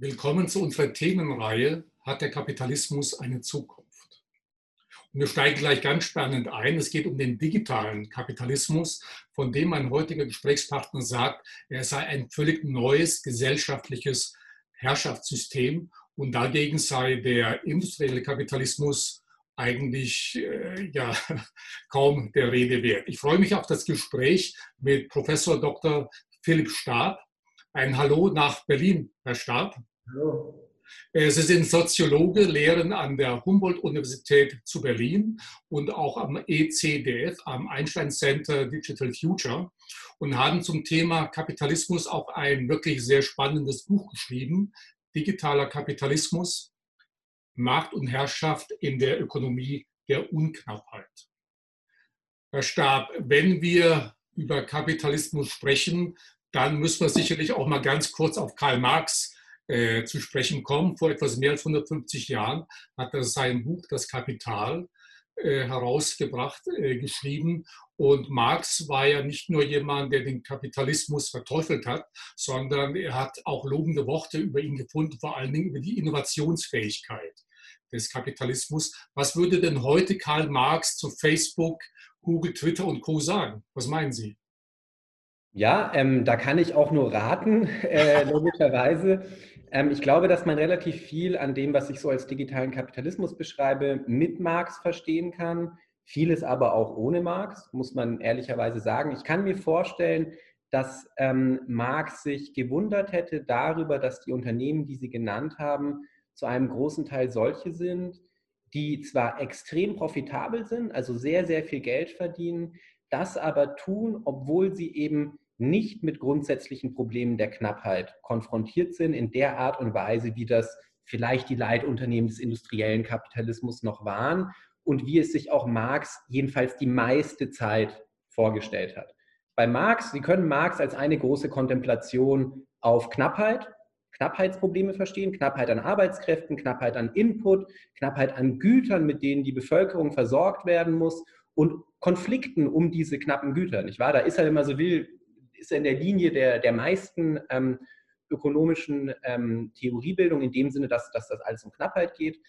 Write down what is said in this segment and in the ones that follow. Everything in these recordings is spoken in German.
Willkommen zu unserer Themenreihe Hat der Kapitalismus eine Zukunft? Und wir steigen gleich ganz spannend ein. Es geht um den digitalen Kapitalismus, von dem mein heutiger Gesprächspartner sagt, er sei ein völlig neues gesellschaftliches Herrschaftssystem und dagegen sei der industrielle Kapitalismus eigentlich äh, ja, kaum der Rede wert. Ich freue mich auf das Gespräch mit Professor Dr. Philipp Stab. Ein Hallo nach Berlin, Herr Stab. Hallo. Äh, Sie sind Soziologe, lehren an der Humboldt-Universität zu Berlin und auch am ECDF, am Einstein Center Digital Future und haben zum Thema Kapitalismus auch ein wirklich sehr spannendes Buch geschrieben, Digitaler Kapitalismus, Markt und Herrschaft in der Ökonomie der Unknappheit. Herr Stab, wenn wir über Kapitalismus sprechen, dann müssen wir sicherlich auch mal ganz kurz auf Karl Marx äh, zu sprechen kommen. Vor etwas mehr als 150 Jahren hat er sein Buch Das Kapital äh, herausgebracht, äh, geschrieben. Und Marx war ja nicht nur jemand, der den Kapitalismus verteufelt hat, sondern er hat auch lobende Worte über ihn gefunden, vor allen Dingen über die Innovationsfähigkeit des Kapitalismus. Was würde denn heute Karl Marx zu Facebook, Google, Twitter und Co. sagen? Was meinen Sie? Ja, ähm, da kann ich auch nur raten, äh, logischerweise. Ähm, ich glaube, dass man relativ viel an dem, was ich so als digitalen Kapitalismus beschreibe, mit Marx verstehen kann. Vieles aber auch ohne Marx, muss man ehrlicherweise sagen. Ich kann mir vorstellen, dass ähm, Marx sich gewundert hätte darüber, dass die Unternehmen, die Sie genannt haben, zu einem großen Teil solche sind, die zwar extrem profitabel sind, also sehr, sehr viel Geld verdienen, das aber tun, obwohl sie eben nicht mit grundsätzlichen Problemen der Knappheit konfrontiert sind, in der Art und Weise, wie das vielleicht die Leitunternehmen des industriellen Kapitalismus noch waren und wie es sich auch Marx jedenfalls die meiste Zeit vorgestellt hat. Bei Marx, Sie können Marx als eine große Kontemplation auf Knappheit, Knappheitsprobleme verstehen, Knappheit an Arbeitskräften, Knappheit an Input, Knappheit an Gütern, mit denen die Bevölkerung versorgt werden muss und Konflikten um diese knappen Güter. Nicht wahr? Da ist er, wenn man so will, ist in der Linie der, der meisten ähm, ökonomischen ähm, Theoriebildung, in dem Sinne, dass, dass das alles um Knappheit geht.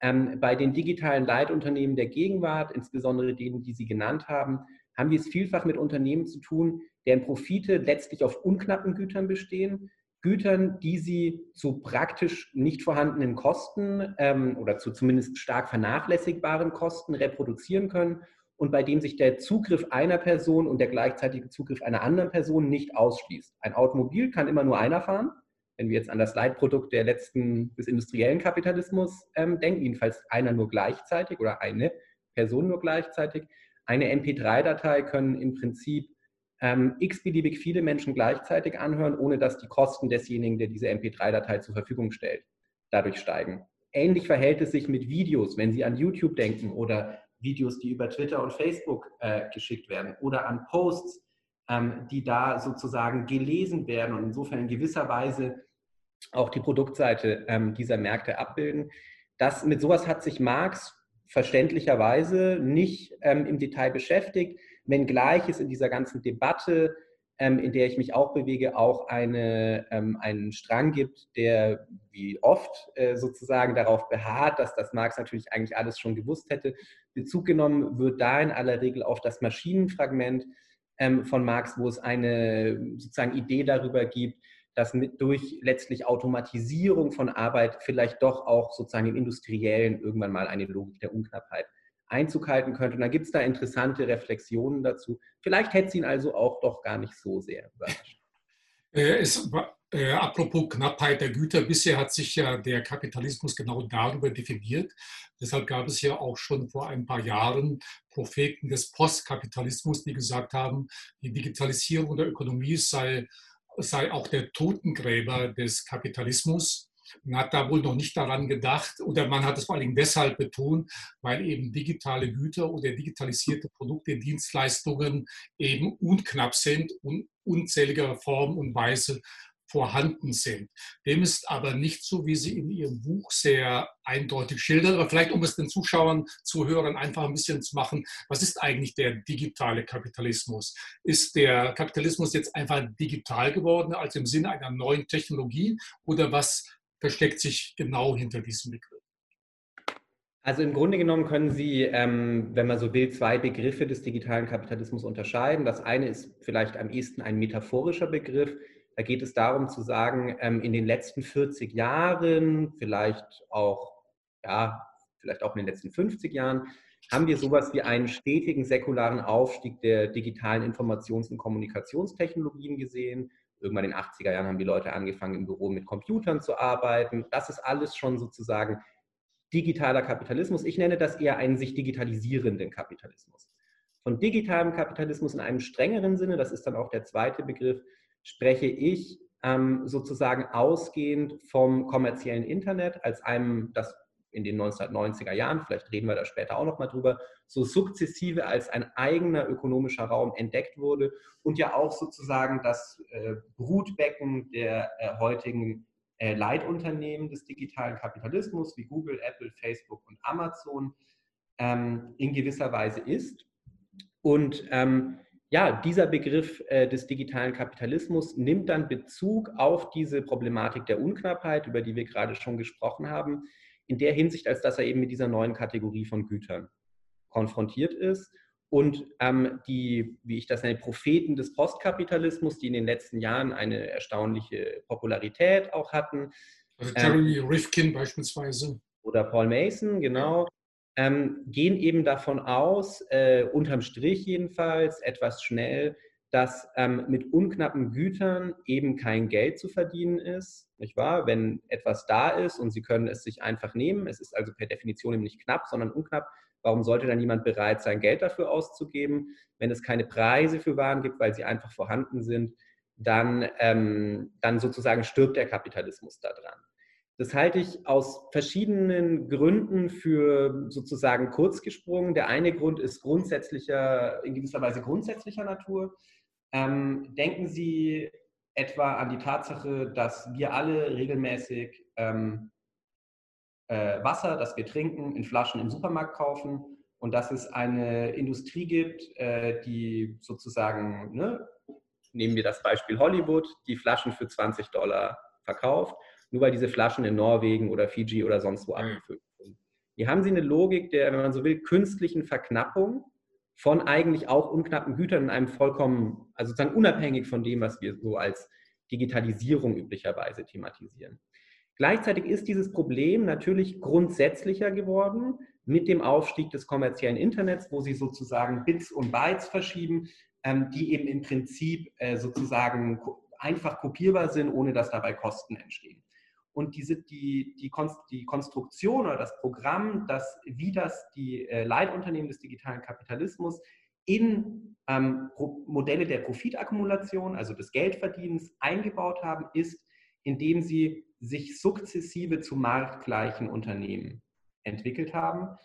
Ähm, bei den digitalen Leitunternehmen der Gegenwart, insbesondere denen, die Sie genannt haben, haben wir es vielfach mit Unternehmen zu tun, deren Profite letztlich auf unknappen Gütern bestehen. Gütern, die sie zu praktisch nicht vorhandenen Kosten ähm, oder zu zumindest stark vernachlässigbaren Kosten reproduzieren können und bei dem sich der Zugriff einer Person und der gleichzeitige Zugriff einer anderen Person nicht ausschließt. Ein Automobil kann immer nur einer fahren. Wenn wir jetzt an das Leitprodukt der letzten des industriellen Kapitalismus ähm, denken, jedenfalls einer nur gleichzeitig oder eine Person nur gleichzeitig. Eine MP3-Datei können im Prinzip ähm, x-beliebig viele Menschen gleichzeitig anhören, ohne dass die Kosten desjenigen, der diese MP3-Datei zur Verfügung stellt, dadurch steigen. Ähnlich verhält es sich mit Videos, wenn Sie an YouTube denken oder Videos, die über Twitter und Facebook äh, geschickt werden oder an Posts, ähm, die da sozusagen gelesen werden und insofern in gewisser Weise auch die Produktseite ähm, dieser Märkte abbilden. Das, mit sowas hat sich Marx verständlicherweise nicht ähm, im Detail beschäftigt, wenngleich es in dieser ganzen Debatte ähm, in der ich mich auch bewege, auch eine, ähm, einen Strang gibt, der wie oft äh, sozusagen darauf beharrt, dass das Marx natürlich eigentlich alles schon gewusst hätte. Bezug genommen wird da in aller Regel auf das Maschinenfragment ähm, von Marx, wo es eine sozusagen Idee darüber gibt, dass mit, durch letztlich Automatisierung von Arbeit vielleicht doch auch sozusagen im Industriellen irgendwann mal eine Logik der Unknappheit Einzug halten könnte. Und da gibt es da interessante Reflexionen dazu. Vielleicht hätte es ihn also auch doch gar nicht so sehr überrascht. Äh, es, äh, apropos Knappheit der Güter, bisher hat sich ja der Kapitalismus genau darüber definiert. Deshalb gab es ja auch schon vor ein paar Jahren Propheten des Postkapitalismus, die gesagt haben, die Digitalisierung der Ökonomie sei, sei auch der Totengräber des Kapitalismus. Man hat da wohl noch nicht daran gedacht oder man hat es vor allem deshalb betont, weil eben digitale Güter oder digitalisierte Produkte, Dienstleistungen eben unknapp sind und unzähliger Form und Weise vorhanden sind. Dem ist aber nicht so, wie Sie in Ihrem Buch sehr eindeutig schildern. Aber vielleicht, um es den Zuschauern, Zuhörern einfach ein bisschen zu machen, was ist eigentlich der digitale Kapitalismus? Ist der Kapitalismus jetzt einfach digital geworden, als im Sinne einer neuen Technologie? Oder was versteckt sich genau hinter diesem Begriff? Also im Grunde genommen können Sie, ähm, wenn man so will, zwei Begriffe des digitalen Kapitalismus unterscheiden. Das eine ist vielleicht am ehesten ein metaphorischer Begriff. Da geht es darum zu sagen, ähm, in den letzten 40 Jahren, vielleicht auch, ja, vielleicht auch in den letzten 50 Jahren, haben wir sowas wie einen stetigen säkularen Aufstieg der digitalen Informations- und Kommunikationstechnologien gesehen. Irgendwann in den 80er Jahren haben die Leute angefangen, im Büro mit Computern zu arbeiten. Das ist alles schon sozusagen digitaler Kapitalismus. Ich nenne das eher einen sich digitalisierenden Kapitalismus. Von digitalem Kapitalismus in einem strengeren Sinne, das ist dann auch der zweite Begriff, spreche ich ähm, sozusagen ausgehend vom kommerziellen Internet als einem, das in den 1990er Jahren, vielleicht reden wir da später auch noch mal drüber, so sukzessive als ein eigener ökonomischer Raum entdeckt wurde und ja auch sozusagen das äh, Brutbecken der äh, heutigen äh, Leitunternehmen des digitalen Kapitalismus wie Google, Apple, Facebook und Amazon ähm, in gewisser Weise ist. Und ähm, ja, dieser Begriff äh, des digitalen Kapitalismus nimmt dann Bezug auf diese Problematik der Unknappheit, über die wir gerade schon gesprochen haben, in der Hinsicht, als dass er eben mit dieser neuen Kategorie von Gütern konfrontiert ist und ähm, die, wie ich das nenne, Propheten des Postkapitalismus, die in den letzten Jahren eine erstaunliche Popularität auch hatten. Also Jeremy ähm, Rifkin beispielsweise. Oder Paul Mason, genau. Ähm, gehen eben davon aus, äh, unterm Strich jedenfalls, etwas schnell, dass ähm, mit unknappen Gütern eben kein Geld zu verdienen ist, nicht wahr? Wenn etwas da ist und Sie können es sich einfach nehmen, es ist also per Definition eben nicht knapp, sondern unknapp, Warum sollte dann niemand bereit sein, Geld dafür auszugeben? Wenn es keine Preise für Waren gibt, weil sie einfach vorhanden sind, dann, ähm, dann sozusagen stirbt der Kapitalismus daran. Das halte ich aus verschiedenen Gründen für sozusagen kurz gesprungen. Der eine Grund ist grundsätzlicher, in gewisser Weise grundsätzlicher Natur. Ähm, denken Sie etwa an die Tatsache, dass wir alle regelmäßig ähm, äh, Wasser, das wir trinken, in Flaschen im Supermarkt kaufen und dass es eine Industrie gibt, äh, die sozusagen, ne, nehmen wir das Beispiel Hollywood, die Flaschen für 20 Dollar verkauft, nur weil diese Flaschen in Norwegen oder Fiji oder sonst wo abgefüllt sind. Hier haben Sie eine Logik der, wenn man so will, künstlichen Verknappung von eigentlich auch unknappen Gütern in einem vollkommen, also sozusagen unabhängig von dem, was wir so als Digitalisierung üblicherweise thematisieren. Gleichzeitig ist dieses Problem natürlich grundsätzlicher geworden mit dem Aufstieg des kommerziellen Internets, wo sie sozusagen Bits und Bytes verschieben, ähm, die eben im Prinzip äh, sozusagen einfach kopierbar sind, ohne dass dabei Kosten entstehen. Und diese, die, die, die Konstruktion oder das Programm, das, wie das die äh, Leitunternehmen des digitalen Kapitalismus in ähm, Modelle der Profitakkumulation, also des Geldverdienens, eingebaut haben, ist, indem sie sich sukzessive zu marktgleichen Unternehmen entwickelt haben.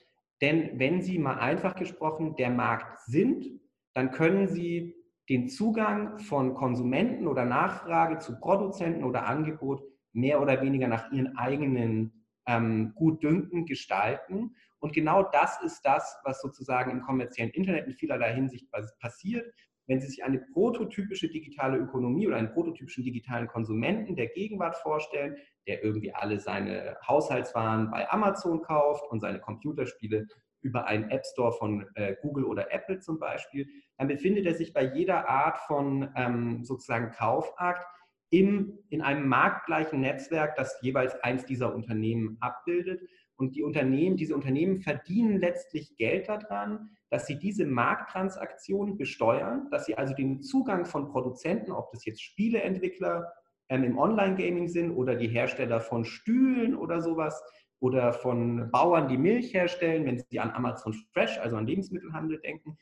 Denn wenn Sie mal einfach gesprochen der Markt sind, dann können Sie den Zugang von Konsumenten oder Nachfrage zu Produzenten oder Angebot mehr oder weniger nach ihren eigenen ähm, Gutdünken gestalten. Und genau das ist das, was sozusagen im kommerziellen Internet in vielerlei Hinsicht passiert wenn Sie sich eine prototypische digitale Ökonomie oder einen prototypischen digitalen Konsumenten der Gegenwart vorstellen, der irgendwie alle seine Haushaltswaren bei Amazon kauft und seine Computerspiele über einen App Store von äh, Google oder Apple zum Beispiel, dann befindet er sich bei jeder Art von ähm, sozusagen Kaufakt im, in einem marktgleichen Netzwerk, das jeweils eins dieser Unternehmen abbildet. Und die Unternehmen, diese Unternehmen verdienen letztlich Geld daran, dass sie diese Markttransaktionen besteuern, dass sie also den Zugang von Produzenten, ob das jetzt Spieleentwickler ähm, im Online-Gaming sind oder die Hersteller von Stühlen oder sowas oder von Bauern, die Milch herstellen, wenn sie an Amazon Fresh, also an Lebensmittelhandel denken.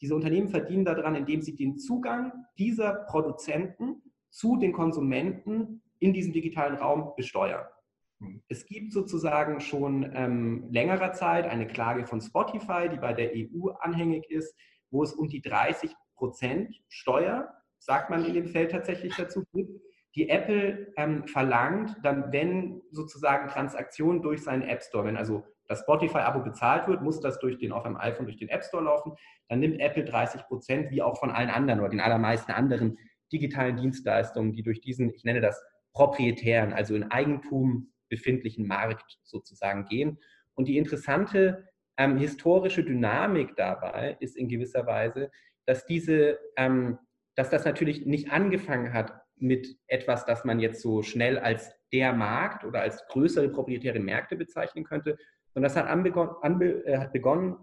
Diese Unternehmen verdienen daran, indem sie den Zugang dieser Produzenten zu den Konsumenten in diesem digitalen Raum besteuern. Hm. Es gibt sozusagen schon ähm, längerer Zeit eine Klage von Spotify, die bei der EU anhängig ist, wo es um die 30 Prozent Steuer, sagt man in dem Feld tatsächlich dazu, gibt, die Apple ähm, verlangt, dann wenn sozusagen Transaktionen durch seinen App Store, wenn also das Spotify-Abo bezahlt wird, muss das durch den auf einem iPhone durch den App Store laufen, dann nimmt Apple 30 Prozent, wie auch von allen anderen oder den allermeisten anderen digitalen Dienstleistungen, die durch diesen, ich nenne das proprietären, also in Eigentum befindlichen Markt sozusagen gehen. Und die interessante ähm, historische Dynamik dabei ist in gewisser Weise, dass diese, ähm, dass das natürlich nicht angefangen hat mit etwas, das man jetzt so schnell als der Markt oder als größere proprietäre Märkte bezeichnen könnte, sondern das hat, anbegonnen, anbe, äh, hat begonnen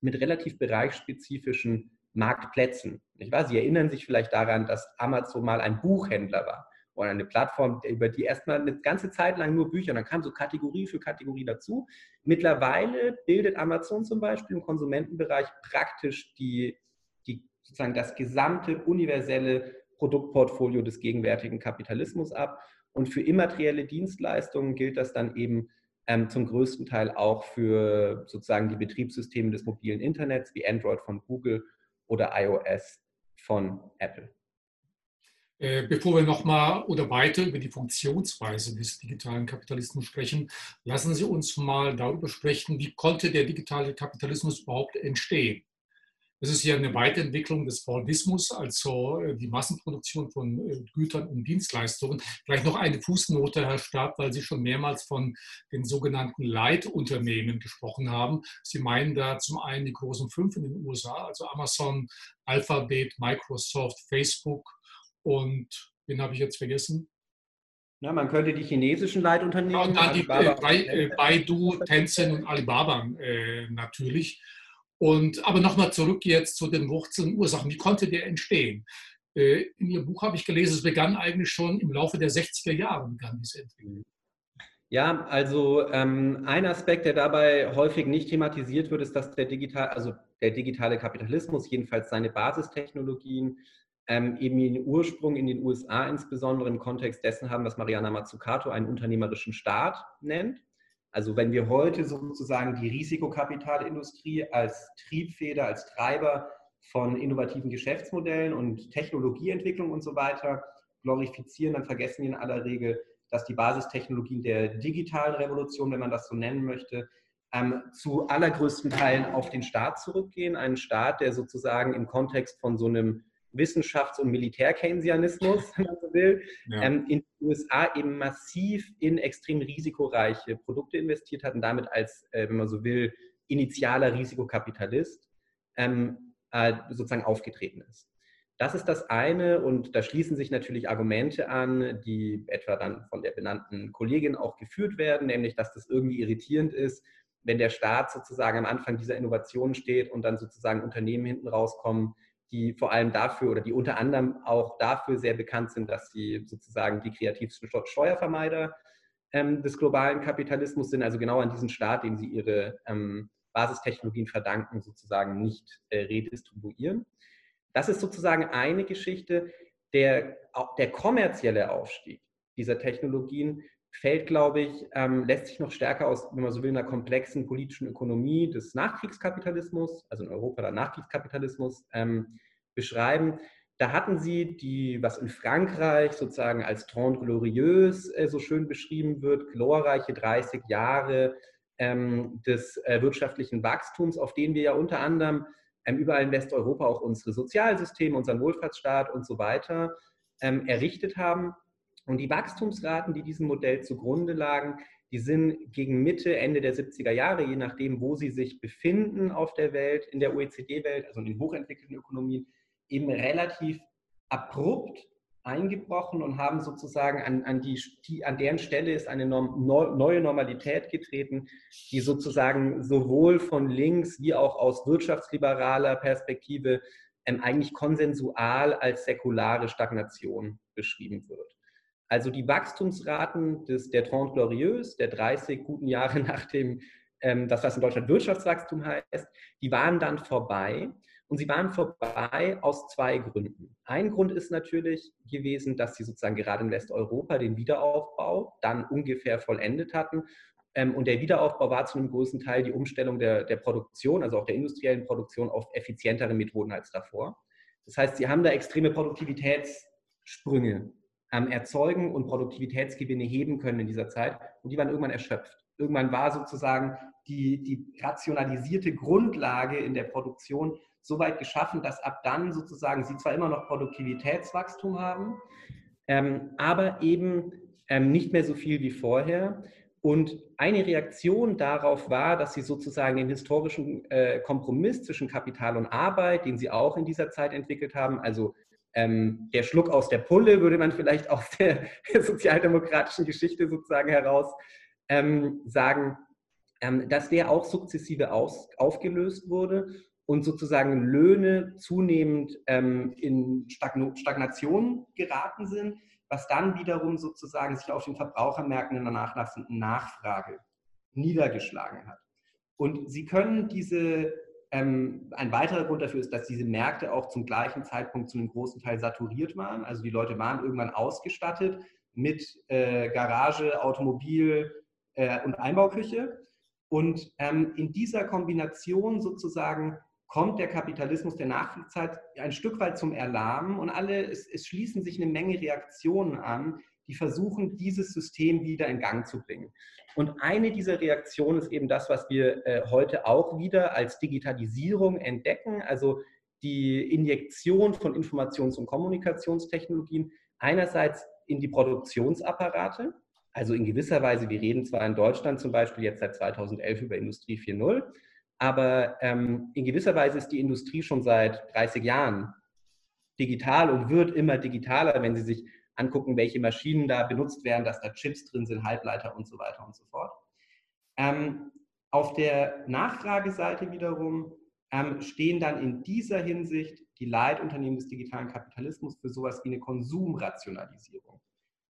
mit relativ bereichsspezifischen Marktplätzen. Nicht wahr? Sie erinnern sich vielleicht daran, dass Amazon mal ein Buchhändler war oder eine Plattform, über die erstmal eine ganze Zeit lang nur Bücher, dann kam so Kategorie für Kategorie dazu. Mittlerweile bildet Amazon zum Beispiel im Konsumentenbereich praktisch die, die sozusagen das gesamte universelle Produktportfolio des gegenwärtigen Kapitalismus ab. Und für immaterielle Dienstleistungen gilt das dann eben ähm, zum größten Teil auch für sozusagen die Betriebssysteme des mobilen Internets wie Android von Google oder iOS von Apple. Äh, bevor wir nochmal oder weiter über die Funktionsweise des digitalen Kapitalismus sprechen, lassen Sie uns mal darüber sprechen, wie konnte der digitale Kapitalismus überhaupt entstehen. Das ist ja eine Weiterentwicklung des Fordismus, also äh, die Massenproduktion von äh, Gütern und Dienstleistungen. Vielleicht noch eine Fußnote, Herr Stab, weil Sie schon mehrmals von den sogenannten Leitunternehmen gesprochen haben. Sie meinen da zum einen die großen fünf in den USA, also Amazon, Alphabet, Microsoft, Facebook und wen habe ich jetzt vergessen? Na, man könnte die chinesischen Leitunternehmen. Ja, und dann die äh, Baidu, Tencent und Alibaba äh, natürlich. Und, aber nochmal zurück jetzt zu den Wurzeln und Ursachen. Wie konnte der entstehen? Äh, in Ihrem Buch habe ich gelesen, es begann eigentlich schon im Laufe der 60er Jahre, begann diese Entwicklung. Ja, also ähm, ein Aspekt, der dabei häufig nicht thematisiert wird, ist, dass der, digital, also der digitale Kapitalismus, jedenfalls seine Basistechnologien, ähm, eben den Ursprung in den USA insbesondere im Kontext dessen haben, was Mariana Mazzucato einen unternehmerischen Staat nennt. Also wenn wir heute sozusagen die Risikokapitalindustrie als Triebfeder, als Treiber von innovativen Geschäftsmodellen und Technologieentwicklung und so weiter glorifizieren, dann vergessen wir in aller Regel, dass die Basistechnologien der digitalen Revolution, wenn man das so nennen möchte, ähm, zu allergrößten Teilen auf den Staat zurückgehen. Einen Staat, der sozusagen im Kontext von so einem Wissenschafts- und Militär-Keynesianismus, wenn man so will, ja. ähm, in den USA eben massiv in extrem risikoreiche Produkte investiert hat und damit als, äh, wenn man so will, initialer Risikokapitalist ähm, äh, sozusagen aufgetreten ist. Das ist das eine und da schließen sich natürlich Argumente an, die etwa dann von der benannten Kollegin auch geführt werden, nämlich dass das irgendwie irritierend ist, wenn der Staat sozusagen am Anfang dieser Innovation steht und dann sozusagen Unternehmen hinten rauskommen, die vor allem dafür oder die unter anderem auch dafür sehr bekannt sind, dass sie sozusagen die kreativsten Steuervermeider ähm, des globalen Kapitalismus sind, also genau an diesen Staat, dem sie ihre ähm, Basistechnologien verdanken, sozusagen nicht äh, redistribuieren. Das ist sozusagen eine Geschichte. Der, der kommerzielle Aufstieg dieser Technologien fällt, glaube ich, ähm, lässt sich noch stärker aus, wenn man so will, einer komplexen politischen Ökonomie des Nachkriegskapitalismus, also in Europa der Nachkriegskapitalismus, ähm, beschreiben. Da hatten sie die, was in Frankreich sozusagen als Trente Glorieuse äh, so schön beschrieben wird, glorreiche 30 Jahre ähm, des äh, wirtschaftlichen Wachstums, auf denen wir ja unter anderem ähm, überall in Westeuropa auch unsere Sozialsysteme, unseren Wohlfahrtsstaat und so weiter ähm, errichtet haben. Und die Wachstumsraten, die diesem Modell zugrunde lagen, die sind gegen Mitte, Ende der 70er Jahre, je nachdem, wo sie sich befinden auf der Welt, in der OECD-Welt, also in den hochentwickelten Ökonomien, eben relativ abrupt eingebrochen und haben sozusagen an, an, die, die, an deren Stelle ist eine neue Normalität getreten, die sozusagen sowohl von links wie auch aus wirtschaftsliberaler Perspektive ähm, eigentlich konsensual als säkulare Stagnation beschrieben wird. Also die Wachstumsraten des, der Trente Glorieuse, der 30 guten Jahre nach dem, ähm, das was in Deutschland Wirtschaftswachstum heißt, die waren dann vorbei. Und sie waren vorbei aus zwei Gründen. Ein Grund ist natürlich gewesen, dass sie sozusagen gerade in Westeuropa den Wiederaufbau dann ungefähr vollendet hatten. Ähm, und der Wiederaufbau war zu einem großen Teil die Umstellung der, der Produktion, also auch der industriellen Produktion, auf effizientere Methoden als davor. Das heißt, sie haben da extreme Produktivitätssprünge ähm, erzeugen und Produktivitätsgewinne heben können in dieser Zeit. Und die waren irgendwann erschöpft. Irgendwann war sozusagen die, die rationalisierte Grundlage in der Produktion so weit geschaffen, dass ab dann sozusagen sie zwar immer noch Produktivitätswachstum haben, ähm, aber eben ähm, nicht mehr so viel wie vorher. Und eine Reaktion darauf war, dass sie sozusagen den historischen äh, Kompromiss zwischen Kapital und Arbeit, den sie auch in dieser Zeit entwickelt haben, also ähm, der Schluck aus der Pulle, würde man vielleicht aus der, sozialdemokratischen Geschichte sozusagen heraus ähm, sagen, ähm, dass der auch sukzessive aus, aufgelöst wurde und sozusagen Löhne zunehmend ähm, in Stagnation geraten sind, was dann wiederum sozusagen sich auf den Verbrauchermärkten in der nachlassenden Nachfrage niedergeschlagen hat. Und Sie können diese, ähm, ein weiterer Grund dafür ist, dass diese Märkte auch zum gleichen Zeitpunkt zu einem großen Teil saturiert waren. Also die Leute waren irgendwann ausgestattet mit äh, Garage, Automobil äh, und Einbauküche. Und ähm, in dieser Kombination sozusagen kommt der Kapitalismus der Nachkriegszeit ein Stück weit zum Erlahmen und alle, es, es, schließen sich eine Menge Reaktionen an, die versuchen, dieses System wieder in Gang zu bringen. Und eine dieser Reaktionen ist eben das, was wir äh, heute auch wieder als Digitalisierung entdecken, also die Injektion von Informations- und Kommunikationstechnologien einerseits in die Produktionsapparate, also in gewisser Weise, wir reden zwar in Deutschland zum Beispiel jetzt seit 2011 über Industrie 4.0, aber ähm, in gewisser Weise ist die Industrie schon seit 30 Jahren digital und wird immer digitaler, wenn Sie sich angucken, welche Maschinen da benutzt werden, dass da Chips drin sind, Halbleiter und so weiter und so fort. Ähm, auf der Nachfrageseite wiederum ähm, stehen dann in dieser Hinsicht die Leitunternehmen des digitalen Kapitalismus für sowas wie eine Konsumrationalisierung.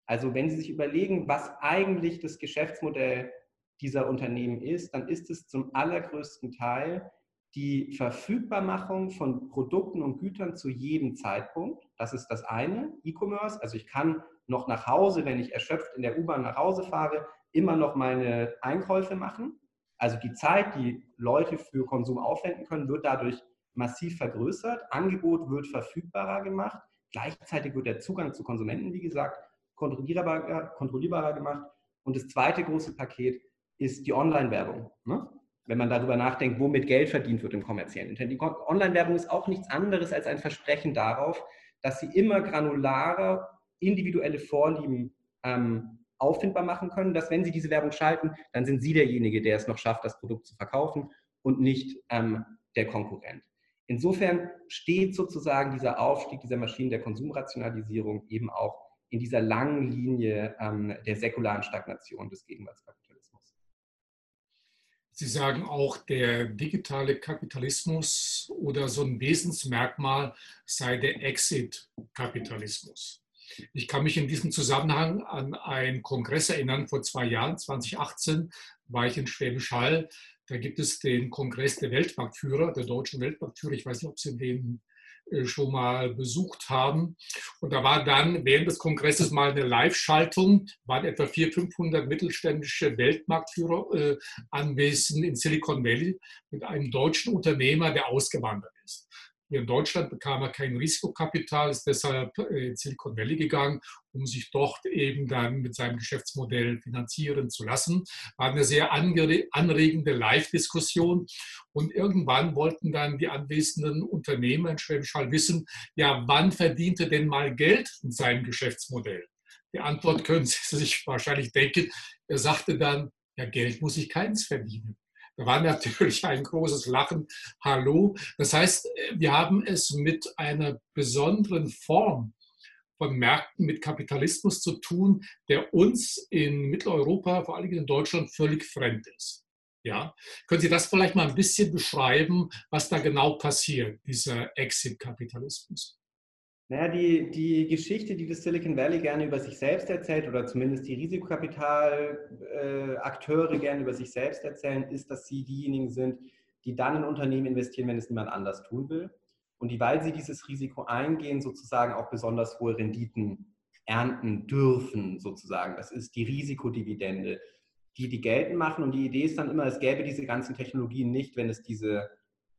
Also wenn Sie sich überlegen, was eigentlich das Geschäftsmodell dieser Unternehmen ist, dann ist es zum allergrößten Teil die Verfügbarmachung von Produkten und Gütern zu jedem Zeitpunkt. Das ist das eine, E-Commerce. Also ich kann noch nach Hause, wenn ich erschöpft in der U-Bahn nach Hause fahre, immer noch meine Einkäufe machen. Also die Zeit, die Leute für Konsum aufwenden können, wird dadurch massiv vergrößert. Angebot wird verfügbarer gemacht. Gleichzeitig wird der Zugang zu Konsumenten, wie gesagt, kontrollierbarer, kontrollierbarer gemacht. Und das zweite große Paket ist die Online-Werbung. Ne? Wenn man darüber nachdenkt, womit Geld verdient wird im kommerziellen Internet. Die Online-Werbung ist auch nichts anderes als ein Versprechen darauf, dass sie immer granularer individuelle Vorlieben ähm, auffindbar machen können, dass wenn sie diese Werbung schalten, dann sind sie derjenige, der es noch schafft, das Produkt zu verkaufen und nicht ähm, der Konkurrent. Insofern steht sozusagen dieser Aufstieg dieser Maschinen der Konsumrationalisierung eben auch in dieser langen Linie ähm, der säkularen Stagnation des Gegenwartskapitalismus. Sie sagen auch, der digitale Kapitalismus oder so ein Wesensmerkmal sei der Exit-Kapitalismus. Ich kann mich in diesem Zusammenhang an einen Kongress erinnern, vor zwei Jahren, 2018, war ich in Schwäbisch Hall. Da gibt es den Kongress der Weltmarktführer, der deutschen Weltmarktführer. Ich weiß nicht, ob Sie den schon mal besucht haben. Und da war dann während des Kongresses mal eine Live-Schaltung, waren etwa 400, 500 mittelständische Weltmarktführer äh, anwesend in Silicon Valley mit einem deutschen Unternehmer, der ausgewandert ist. Hier in Deutschland bekam er kein Risikokapital, ist deshalb äh, in Silicon Valley gegangen, um sich dort eben dann mit seinem Geschäftsmodell finanzieren zu lassen. War eine sehr anregende Live-Diskussion. Und irgendwann wollten dann die anwesenden Unternehmer in Schwäbisch Hall wissen, ja, wann verdient er denn mal Geld in seinem Geschäftsmodell? Die Antwort können Sie sich wahrscheinlich denken. Er sagte dann, ja, Geld muss ich keins verdienen. Da war natürlich ein großes Lachen. Hallo. Das heißt, wir haben es mit einer besonderen Form von Märkten mit Kapitalismus zu tun, der uns in Mitteleuropa, vor allem in Deutschland, völlig fremd ist. Ja? Können Sie das vielleicht mal ein bisschen beschreiben, was da genau passiert, dieser Exit-Kapitalismus? Naja, die, die Geschichte, die das Silicon Valley gerne über sich selbst erzählt, oder zumindest die Risikokapitalakteure äh, gerne über sich selbst erzählen, ist, dass sie diejenigen sind, die dann in Unternehmen investieren, wenn es niemand anders tun will. Und die, weil sie dieses Risiko eingehen, sozusagen auch besonders hohe Renditen ernten dürfen, sozusagen. Das ist die Risikodividende, die die geltend machen. Und die Idee ist dann immer, es gäbe diese ganzen Technologien nicht, wenn es diese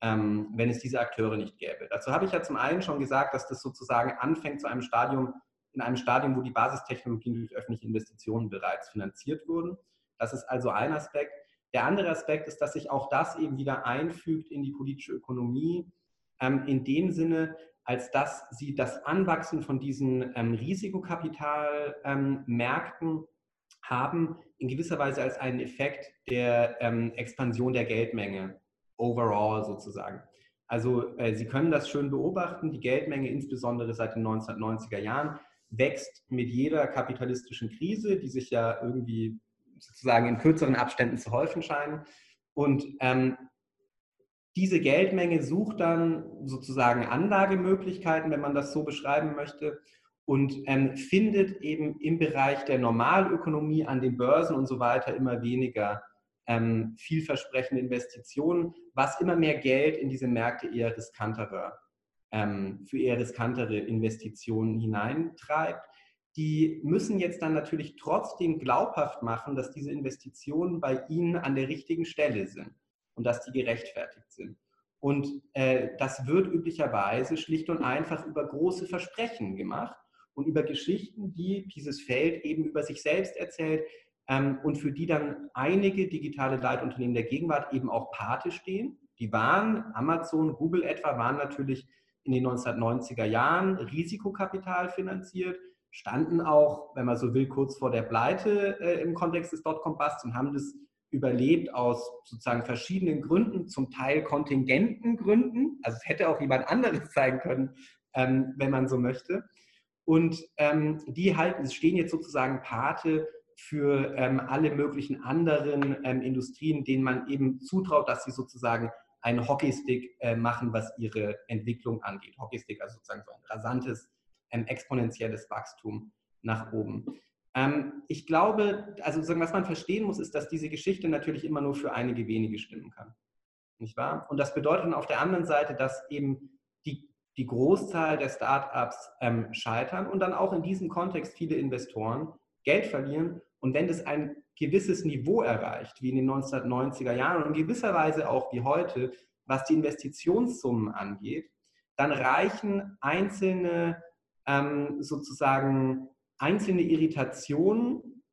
ähm, wenn es diese Akteure nicht gäbe. Dazu habe ich ja zum einen schon gesagt, dass das sozusagen anfängt zu einem Stadium, in einem Stadium, wo die Basistechnologien durch öffentliche Investitionen bereits finanziert wurden. Das ist also ein Aspekt. Der andere Aspekt ist, dass sich auch das eben wieder einfügt in die politische Ökonomie, ähm, in dem Sinne, als dass sie das Anwachsen von diesen ähm, Risikokapitalmärkten ähm, haben, in gewisser Weise als einen Effekt der ähm, Expansion der Geldmenge overall sozusagen. Also äh, Sie können das schön beobachten, die Geldmenge insbesondere seit den 1990er Jahren wächst mit jeder kapitalistischen Krise, die sich ja irgendwie sozusagen in kürzeren Abständen zu häufen scheinen. Und ähm, diese Geldmenge sucht dann sozusagen Anlagemöglichkeiten, wenn man das so beschreiben möchte, und ähm, findet eben im Bereich der Normalökonomie an den Börsen und so weiter immer weniger ähm, vielversprechende Investitionen, was immer mehr Geld in diese Märkte eher riskantere, ähm, für eher riskantere Investitionen hineintreibt. Die müssen jetzt dann natürlich trotzdem glaubhaft machen, dass diese Investitionen bei ihnen an der richtigen Stelle sind und dass die gerechtfertigt sind. Und äh, das wird üblicherweise schlicht und einfach über große Versprechen gemacht und über Geschichten, die dieses Feld eben über sich selbst erzählt und für die dann einige digitale Leitunternehmen der Gegenwart eben auch Pate stehen. Die waren, Amazon, Google etwa, waren natürlich in den 1990er Jahren Risikokapital finanziert, standen auch, wenn man so will, kurz vor der Pleite äh, im Kontext des Dotcom-Busts und haben das überlebt aus sozusagen verschiedenen Gründen, zum Teil kontingenten Gründen. Also es hätte auch jemand anderes sein können, ähm, wenn man so möchte. Und ähm, die halten, stehen jetzt sozusagen Pate für ähm, alle möglichen anderen ähm, Industrien, denen man eben zutraut, dass sie sozusagen einen Hockeystick äh, machen, was ihre Entwicklung angeht. Hockeystick, also sozusagen so ein rasantes, ähm, exponentielles Wachstum nach oben. Ähm, ich glaube, also sozusagen, was man verstehen muss, ist, dass diese Geschichte natürlich immer nur für einige wenige stimmen kann. Nicht wahr? Und das bedeutet auf der anderen Seite, dass eben die Großzahl der Startups ähm, scheitern und dann auch in diesem Kontext viele Investoren Geld verlieren. Und wenn das ein gewisses Niveau erreicht, wie in den 1990er Jahren und in gewisser Weise auch wie heute, was die Investitionssummen angeht, dann reichen einzelne ähm, sozusagen einzelne Irritationen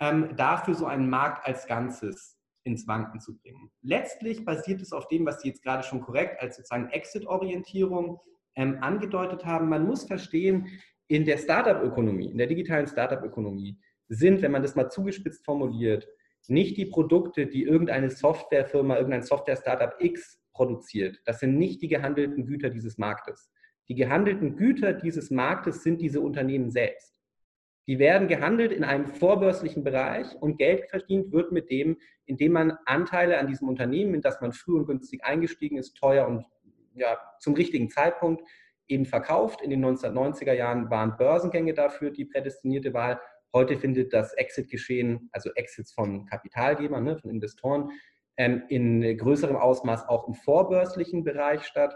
ähm, dafür, so einen Markt als Ganzes ins Wanken zu bringen. Letztlich basiert es auf dem, was Sie jetzt gerade schon korrekt als sozusagen Exit-Orientierung ähm, angedeutet haben, man muss verstehen, in der Startup-Ökonomie, in der digitalen Startup-Ökonomie sind, wenn man das mal zugespitzt formuliert, nicht die Produkte, die irgendeine Softwarefirma, irgendein Software-Startup X produziert. Das sind nicht die gehandelten Güter dieses Marktes. Die gehandelten Güter dieses Marktes sind diese Unternehmen selbst. Die werden gehandelt in einem vorbörslichen Bereich und Geld verdient wird mit dem, indem man Anteile an diesem Unternehmen, in das man früh und günstig eingestiegen ist, teuer und ja, zum richtigen Zeitpunkt eben verkauft. In den 1990er Jahren waren Börsengänge dafür die prädestinierte Wahl. Heute findet das Exit-Geschehen, also Exits von Kapitalgebern, ne, von Investoren, ähm, in größerem Ausmaß auch im vorbörslichen Bereich statt.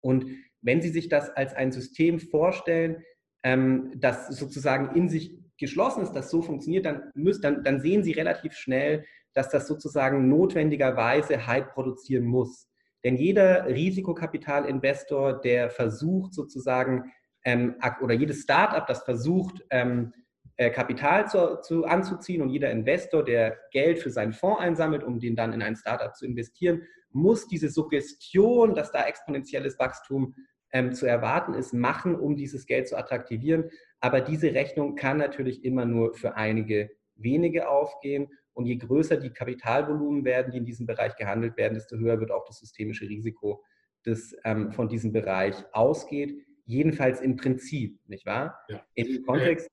Und wenn Sie sich das als ein System vorstellen, ähm, das sozusagen in sich geschlossen ist, das so funktioniert, dann, müsst, dann, dann sehen Sie relativ schnell, dass das sozusagen notwendigerweise Hype produzieren muss. Denn jeder Risikokapitalinvestor, der versucht sozusagen, ähm, oder jedes Startup, das versucht, ähm, äh, Kapital zu, zu, anzuziehen und jeder Investor, der Geld für seinen Fonds einsammelt, um den dann in ein Startup zu investieren, muss diese Suggestion, dass da exponentielles Wachstum ähm, zu erwarten ist, machen, um dieses Geld zu attraktivieren. Aber diese Rechnung kann natürlich immer nur für einige wenige aufgehen. Und je größer die Kapitalvolumen werden, die in diesem Bereich gehandelt werden, desto höher wird auch das systemische Risiko, das ähm, von diesem Bereich ausgeht. Jedenfalls im Prinzip, nicht wahr? Ja. Im Kontext.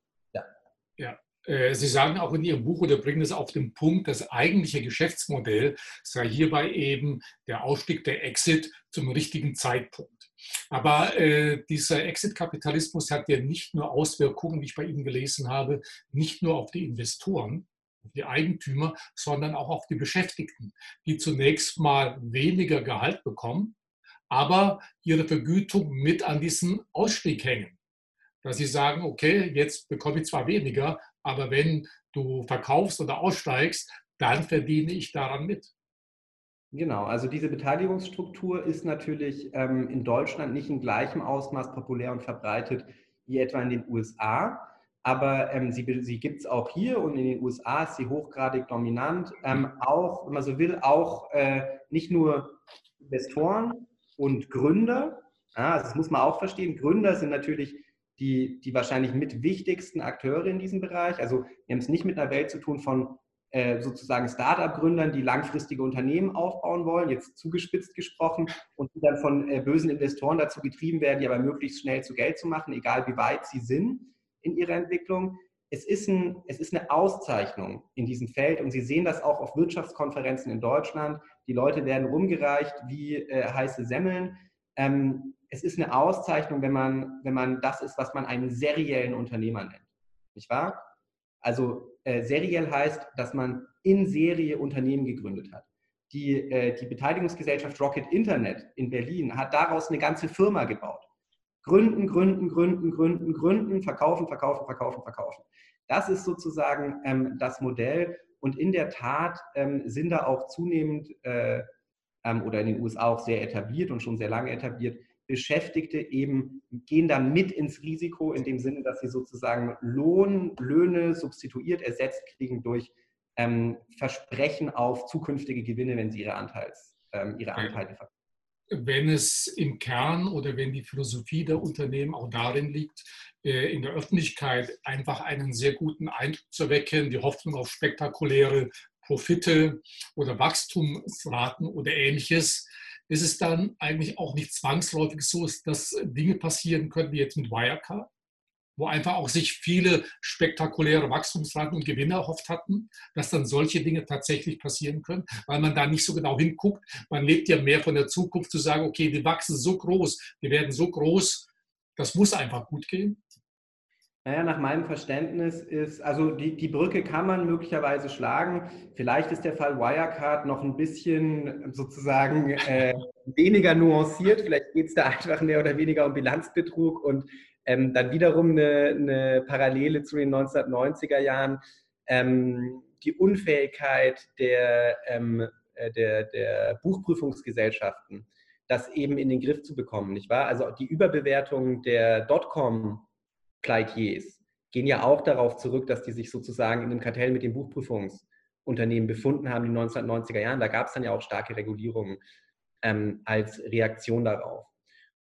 Ja. Äh, Sie sagen auch in Ihrem Buch oder bringen es auf den Punkt, das eigentliche Geschäftsmodell sei hierbei eben der Ausstieg der Exit zum richtigen Zeitpunkt. Aber äh, dieser Exit-Kapitalismus hat ja nicht nur Auswirkungen, wie ich bei Ihnen gelesen habe, nicht nur auf die Investoren, die Eigentümer, sondern auch auf die Beschäftigten, die zunächst mal weniger Gehalt bekommen, aber ihre Vergütung mit an diesen Ausstieg hängen. Dass sie sagen, okay, jetzt bekomme ich zwar weniger, aber wenn du verkaufst oder aussteigst, dann verdiene ich daran mit. Genau, also diese Beteiligungsstruktur ist natürlich ähm, in Deutschland nicht in gleichem Ausmaß populär und verbreitet wie etwa in den USA aber ähm, sie, sie gibt es auch hier und in den USA ist sie hochgradig dominant. Ähm, auch, wenn man so will, auch äh, nicht nur Investoren und Gründer, also das muss man auch verstehen, Gründer sind natürlich die, die wahrscheinlich mit wichtigsten Akteure in diesem Bereich. Also wir haben es nicht mit einer Welt zu tun von äh, sozusagen Start-up-Gründern, die langfristige Unternehmen aufbauen wollen, jetzt zugespitzt gesprochen, und die dann von äh, bösen Investoren dazu getrieben werden, die aber möglichst schnell zu Geld zu machen, egal wie weit sie sind in ihrer Entwicklung. Es ist, ein, es ist eine Auszeichnung in diesem Feld und Sie sehen das auch auf Wirtschaftskonferenzen in Deutschland. Die Leute werden rumgereicht wie äh, heiße Semmeln. Ähm, es ist eine Auszeichnung, wenn man, wenn man das ist, was man einen seriellen Unternehmer nennt. Nicht wahr? Also äh, seriell heißt, dass man in Serie Unternehmen gegründet hat. Die, äh, die Beteiligungsgesellschaft Rocket Internet in Berlin hat daraus eine ganze Firma gebaut. Gründen, gründen, gründen, gründen, gründen, verkaufen, verkaufen, verkaufen, verkaufen. Das ist sozusagen ähm, das Modell. Und in der Tat ähm, sind da auch zunehmend äh, ähm, oder in den USA auch sehr etabliert und schon sehr lange etabliert, Beschäftigte eben gehen da mit ins Risiko, in dem Sinne, dass sie sozusagen Lohn, Löhne substituiert, ersetzt kriegen durch ähm, Versprechen auf zukünftige Gewinne, wenn sie ihre, Anteils, ähm, ihre Anteile verkaufen. Wenn es im Kern oder wenn die Philosophie der Unternehmen auch darin liegt, äh, in der Öffentlichkeit einfach einen sehr guten Eindruck zu erwecken, die Hoffnung auf spektakuläre Profite oder Wachstumsraten oder ähnliches, ist es dann eigentlich auch nicht zwangsläufig so, dass Dinge passieren können, wie jetzt mit Wirecard, wo einfach auch sich viele spektakuläre Wachstumsraten und Gewinne erhofft hatten, dass dann solche Dinge tatsächlich passieren können, weil man da nicht so genau hinguckt. Man lebt ja mehr von der Zukunft zu sagen, okay, die wachsen so groß, die werden so groß, das muss einfach gut gehen. Naja, nach meinem Verständnis ist, also die, die Brücke kann man möglicherweise schlagen. Vielleicht ist der Fall Wirecard noch ein bisschen sozusagen äh, weniger nuanciert. Vielleicht geht es da einfach mehr oder weniger um Bilanzbetrug und ähm, dann wiederum eine, eine, Parallele zu den 1990er Jahren. Ähm, die Unfähigkeit der, ähm, äh, der, der Buchprüfungsgesellschaften, das eben in den Griff zu bekommen, nicht wahr? Also die Überbewertung der Dotcom- Pleitiers gehen ja auch darauf zurück, dass die sich sozusagen in einem Kartell mit den Buchprüfungsunternehmen befunden haben in den 1990er Jahren. Da gab es dann ja auch starke Regulierungen ähm, als Reaktion darauf.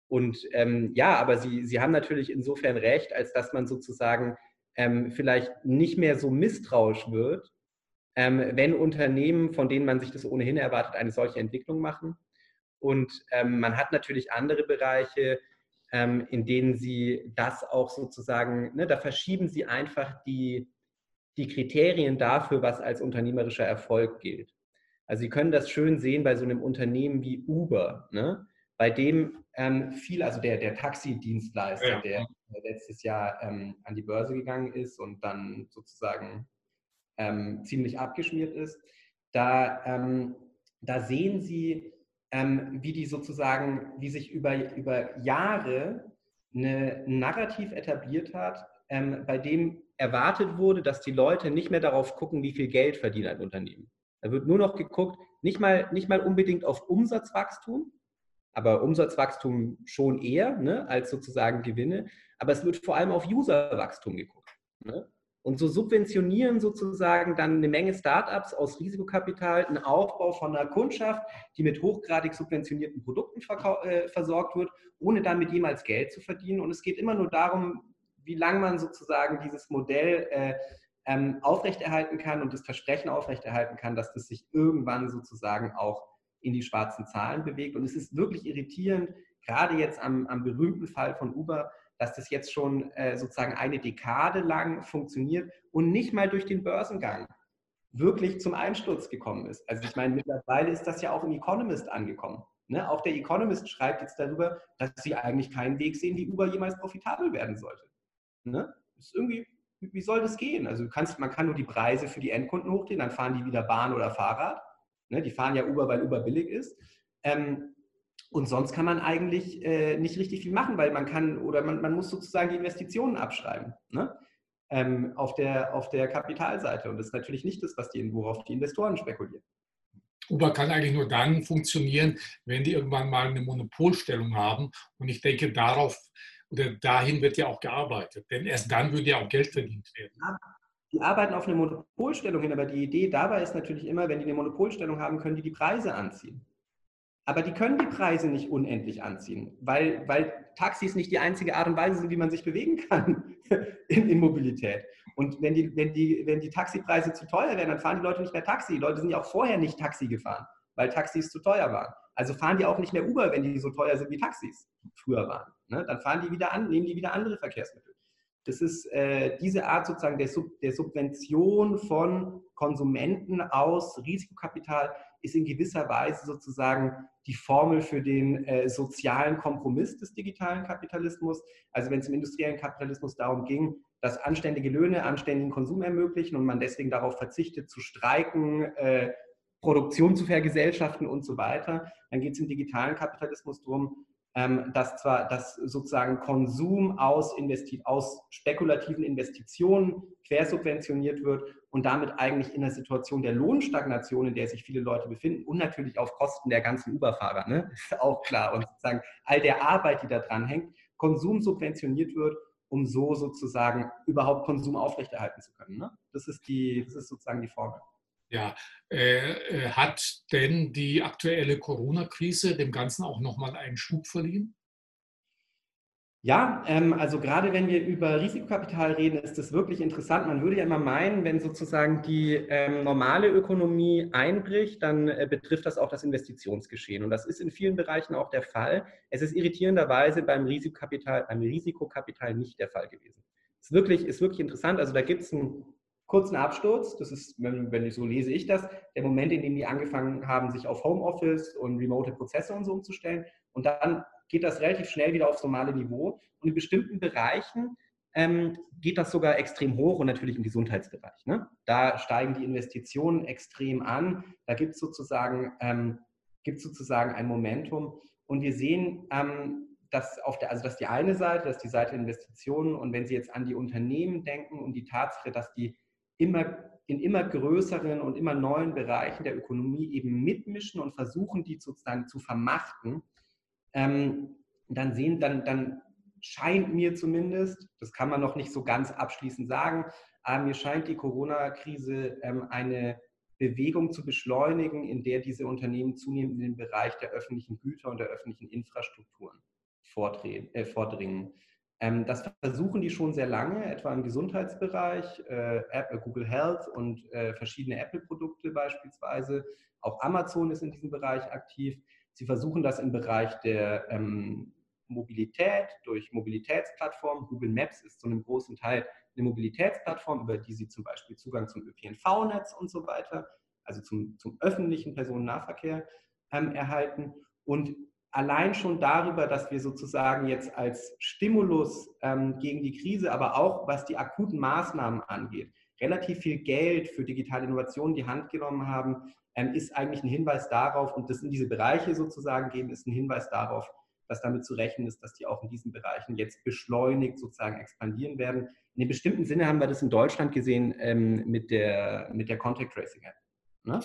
Und ähm, ja, aber Sie, Sie haben natürlich insofern recht, als dass man sozusagen ähm, vielleicht nicht mehr so misstrauisch wird, ähm, wenn Unternehmen, von denen man sich das ohnehin erwartet, eine solche Entwicklung machen. Und ähm, man hat natürlich andere Bereiche, ähm, in denen sie das auch sozusagen, ne, da verschieben sie einfach die, die Kriterien dafür, was als unternehmerischer Erfolg gilt. Also Sie können das schön sehen bei so einem Unternehmen wie Uber, ne? bei dem ähm, viel, also der, der Taxidienstleister, ja. der letztes Jahr ähm, an die Börse gegangen ist und dann sozusagen ähm, ziemlich abgeschmiert ist, da, ähm, da sehen Sie, ähm, wie die sozusagen, wie sich über, über Jahre eine, ein Narrativ etabliert hat, ähm, bei dem erwartet wurde, dass die Leute nicht mehr darauf gucken, wie viel Geld verdient ein Unternehmen. Da wird nur noch geguckt, nicht mal, nicht mal unbedingt auf Umsatzwachstum, aber Umsatzwachstum schon eher ne, als sozusagen Gewinne, aber es wird vor allem auf Userwachstum geguckt. Ne? Und so subventionieren sozusagen dann eine Menge Startups aus Risikokapital einen Aufbau von einer Kundschaft, die mit hochgradig subventionierten Produkten äh, versorgt wird, ohne damit jemals Geld zu verdienen. Und es geht immer nur darum, wie lange man sozusagen dieses Modell äh, ähm, aufrechterhalten kann und das Versprechen aufrechterhalten kann, dass das sich irgendwann sozusagen auch in die schwarzen Zahlen bewegt. Und es ist wirklich irritierend, gerade jetzt am, am berühmten Fall von Uber, dass das jetzt schon äh, sozusagen eine Dekade lang funktioniert und nicht mal durch den Börsengang wirklich zum Einsturz gekommen ist. Also ich meine, mittlerweile ist das ja auch im Economist angekommen. Ne? Auch der Economist schreibt jetzt darüber, dass sie eigentlich keinen Weg sehen, wie Uber jemals profitabel werden sollte. Ne? Ist irgendwie, wie soll das gehen? Also kannst, man kann nur die Preise für die Endkunden hochdrehen, dann fahren die wieder Bahn oder Fahrrad. Ne? Die fahren ja Uber, weil Uber billig ist. Ähm, und sonst kann man eigentlich äh, nicht richtig viel machen, weil man kann oder man, man muss sozusagen die Investitionen abschreiben ne? ähm, auf, der, auf der Kapitalseite. Und das ist natürlich nicht das, was die, worauf die Investoren spekulieren. Uber kann eigentlich nur dann funktionieren, wenn die irgendwann mal eine Monopolstellung haben. Und ich denke, darauf oder dahin wird ja auch gearbeitet. Denn erst dann würde ja auch Geld verdient werden. Die arbeiten auf eine Monopolstellung hin, aber die Idee dabei ist natürlich immer, wenn die eine Monopolstellung haben, können die die Preise anziehen. Aber die können die Preise nicht unendlich anziehen, weil, weil Taxis nicht die einzige Art und Weise sind, wie man sich bewegen kann. in, in, Mobilität. Und wenn die, wenn, die, wenn die Taxipreise zu teuer werden, dann fahren die Leute nicht mehr Taxi. Die Leute sind ja auch vorher nicht Taxi gefahren, weil Taxis zu teuer waren. Also fahren die auch nicht mehr Uber, wenn die so teuer sind wie Taxis früher waren. Ne? Dann fahren die wieder an, nehmen die wieder andere Verkehrsmittel. Das ist äh, diese Art sozusagen der, Sub, der Subvention von Konsumenten aus Risikokapital ist in gewisser Weise sozusagen die Formel für den äh, sozialen Kompromiss des digitalen Kapitalismus. Also wenn es im industriellen Kapitalismus darum ging, dass anständige Löhne anständigen Konsum ermöglichen und man deswegen darauf verzichtet zu streiken, äh, Produktion zu vergesellschaften und so weiter, dann geht es im digitalen Kapitalismus darum, ähm, dass zwar dass sozusagen Konsum aus, Investi aus spekulativen Investitionen quersubventioniert wird und damit eigentlich in der Situation der Lohnstagnation, in der sich viele Leute befinden und natürlich auf Kosten der ganzen Uberfahrer, ne? auch klar, und sozusagen all der Arbeit, die da dran hängt, Konsum subventioniert wird, um so sozusagen überhaupt Konsum aufrechterhalten zu können. Ne? Das, ist die, das ist sozusagen die Formel. Ja, äh, äh, hat denn die aktuelle Corona-Krise dem Ganzen auch nochmal einen Schub verliehen? Ja, ähm, also gerade wenn wir über Risikokapital reden, ist das wirklich interessant. Man würde ja immer meinen, wenn sozusagen die ähm, normale Ökonomie einbricht, dann äh, betrifft das auch das Investitionsgeschehen. Und das ist in vielen Bereichen auch der Fall. Es ist irritierenderweise beim Risikokapital, beim Risikokapital nicht der Fall gewesen. Ist wirklich, ist wirklich interessant. Also da gibt es ein kurzen Absturz. Das ist, wenn, wenn ich so lese ich das, der Moment, in dem die angefangen haben, sich auf Homeoffice und remote Prozesse und so umzustellen. Und dann geht das relativ schnell wieder aufs normale Niveau. Und in bestimmten Bereichen ähm, geht das sogar extrem hoch und natürlich im Gesundheitsbereich. Ne? Da steigen die Investitionen extrem an. Da gibt es sozusagen, ähm, sozusagen ein Momentum. Und wir sehen, ähm, dass auf der, also dass die eine Seite, das ist die Seite Investitionen. Und wenn Sie jetzt an die Unternehmen denken und die Tatsache, dass die immer in immer größeren und immer neuen Bereichen der Ökonomie eben mitmischen und versuchen, die sozusagen zu vermachten, ähm, dann sehen, dann, dann scheint mir zumindest, das kann man noch nicht so ganz abschließend sagen, aber mir scheint die Corona-Krise ähm, eine Bewegung zu beschleunigen, in der diese Unternehmen zunehmend in den Bereich der öffentlichen Güter und der öffentlichen Infrastrukturen äh, vordringen. Ähm, das versuchen die schon sehr lange, etwa im Gesundheitsbereich, äh, Apple, Google Health und äh, verschiedene Apple-Produkte beispielsweise. Auch Amazon ist in diesem Bereich aktiv. Sie versuchen das im Bereich der ähm, Mobilität durch Mobilitätsplattformen. Google Maps ist zu einem großen Teil eine Mobilitätsplattform, über die Sie zum Beispiel Zugang zum ÖPNV-Netz und so weiter, also zum, zum öffentlichen Personennahverkehr ähm, erhalten. Und allein schon darüber, dass wir sozusagen jetzt als Stimulus ähm, gegen die Krise, aber auch was die akuten Maßnahmen angeht, relativ viel Geld für digitale Innovationen in die Hand genommen haben, ähm, ist eigentlich ein Hinweis darauf, und das in diese Bereiche sozusagen gehen, ist ein Hinweis darauf, dass damit zu rechnen ist, dass die auch in diesen Bereichen jetzt beschleunigt sozusagen expandieren werden. In einem bestimmten Sinne haben wir das in Deutschland gesehen ähm, mit, der, mit der Contact Tracing App. Ne?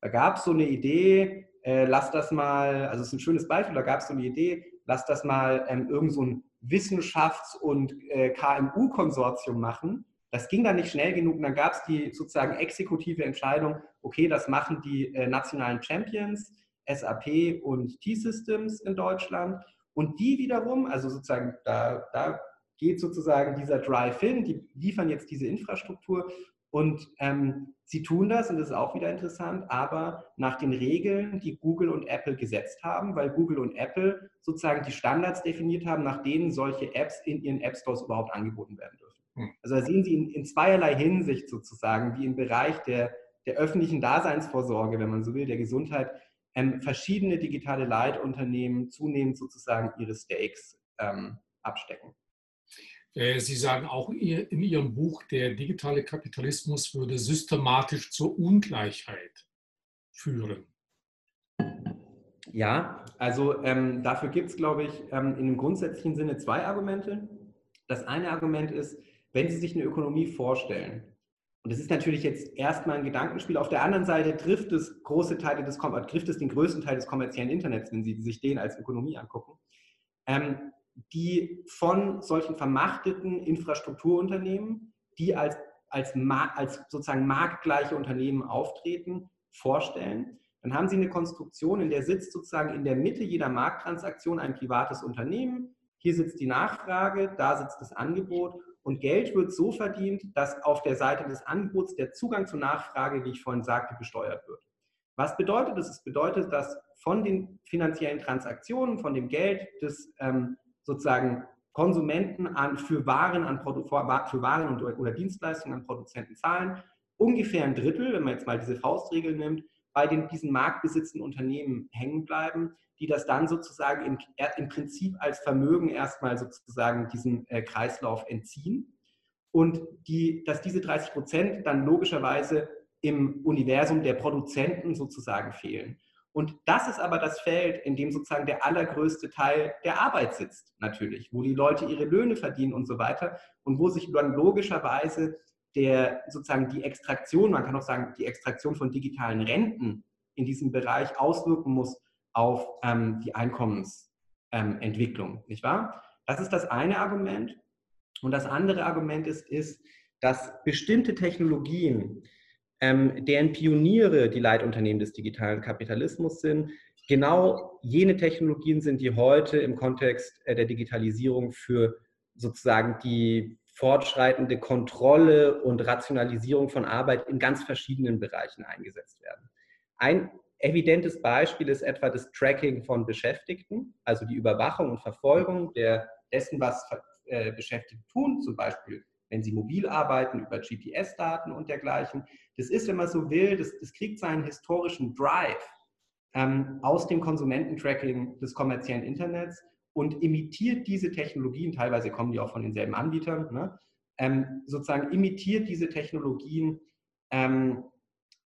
Da gab es so eine Idee, äh, lass das mal, also es ist ein schönes Beispiel, da gab es so eine Idee, lass das mal ähm, irgend so ein Wissenschafts- und äh, KMU-Konsortium machen. Das ging dann nicht schnell genug und dann gab es die sozusagen exekutive Entscheidung, okay, das machen die äh, nationalen Champions, SAP und T-Systems in Deutschland. Und die wiederum, also sozusagen, da, da geht sozusagen dieser Drive hin, die liefern jetzt diese Infrastruktur und ähm, sie tun das, und das ist auch wieder interessant, aber nach den Regeln, die Google und Apple gesetzt haben, weil Google und Apple sozusagen die Standards definiert haben, nach denen solche Apps in ihren App Stores überhaupt angeboten werden dürfen. Hm. Also da sehen Sie in, in zweierlei Hinsicht sozusagen, wie im Bereich der, der öffentlichen Daseinsvorsorge, wenn man so will, der Gesundheit, ähm, verschiedene digitale Leitunternehmen zunehmend sozusagen ihre Stakes ähm, abstecken. Äh, Sie sagen auch in Ihrem Buch, der digitale Kapitalismus würde systematisch zur Ungleichheit führen. Ja, also ähm, dafür gibt es, glaube ich, ähm, in einem grundsätzlichen Sinne zwei Argumente. Das eine Argument ist, wenn Sie sich eine Ökonomie vorstellen, und das ist natürlich jetzt erstmal ein Gedankenspiel, auf der anderen Seite trifft es große Teile des, trifft es den größten Teil des kommerziellen Internets, wenn Sie sich den als Ökonomie angucken. Ähm, die von solchen vermachteten Infrastrukturunternehmen, die als, als, als sozusagen marktgleiche Unternehmen auftreten, vorstellen. Dann haben Sie eine Konstruktion, in der sitzt sozusagen in der Mitte jeder Markttransaktion ein privates Unternehmen. Hier sitzt die Nachfrage, da sitzt das Angebot Und Geld wird so verdient, dass auf der Seite des Angebots der Zugang zur Nachfrage, wie ich vorhin sagte, besteuert wird. Was bedeutet das? Es bedeutet, dass von den finanziellen Transaktionen, von dem Geld des ähm, sozusagen Konsumenten an, für Waren, an für Waren oder Dienstleistungen an Produzenten zahlen, ungefähr ein Drittel, wenn man jetzt mal diese Faustregel nimmt, bei den, diesen marktbesitzenden Unternehmen hängen bleiben, die das dann sozusagen im, im Prinzip als Vermögen erstmal sozusagen diesem äh, Kreislauf entziehen und die, dass diese 30 Prozent dann logischerweise im Universum der Produzenten sozusagen fehlen. Und das ist aber das Feld, in dem sozusagen der allergrößte Teil der Arbeit sitzt, natürlich, wo die Leute ihre Löhne verdienen und so weiter und wo sich dann logischerweise der sozusagen die Extraktion, man kann auch sagen, die Extraktion von digitalen Renten in diesem Bereich auswirken muss auf ähm, die Einkommensentwicklung, ähm, nicht wahr? Das ist das eine Argument. Und das andere Argument ist, ist dass bestimmte Technologien, ähm, deren Pioniere die Leitunternehmen des digitalen Kapitalismus sind, genau jene Technologien sind, die heute im Kontext äh, der Digitalisierung für sozusagen die fortschreitende Kontrolle und Rationalisierung von Arbeit in ganz verschiedenen Bereichen eingesetzt werden. Ein evidentes Beispiel ist etwa das Tracking von Beschäftigten, also die Überwachung und Verfolgung der, dessen, was äh, Beschäftigte tun, zum Beispiel wenn sie mobil arbeiten, über GPS-Daten und dergleichen. Das ist, wenn man so will, das, das kriegt seinen historischen Drive ähm, aus dem Konsumententracking des kommerziellen Internets und imitiert diese Technologien, teilweise kommen die auch von denselben Anbietern, ne, ähm, sozusagen imitiert diese Technologien ähm,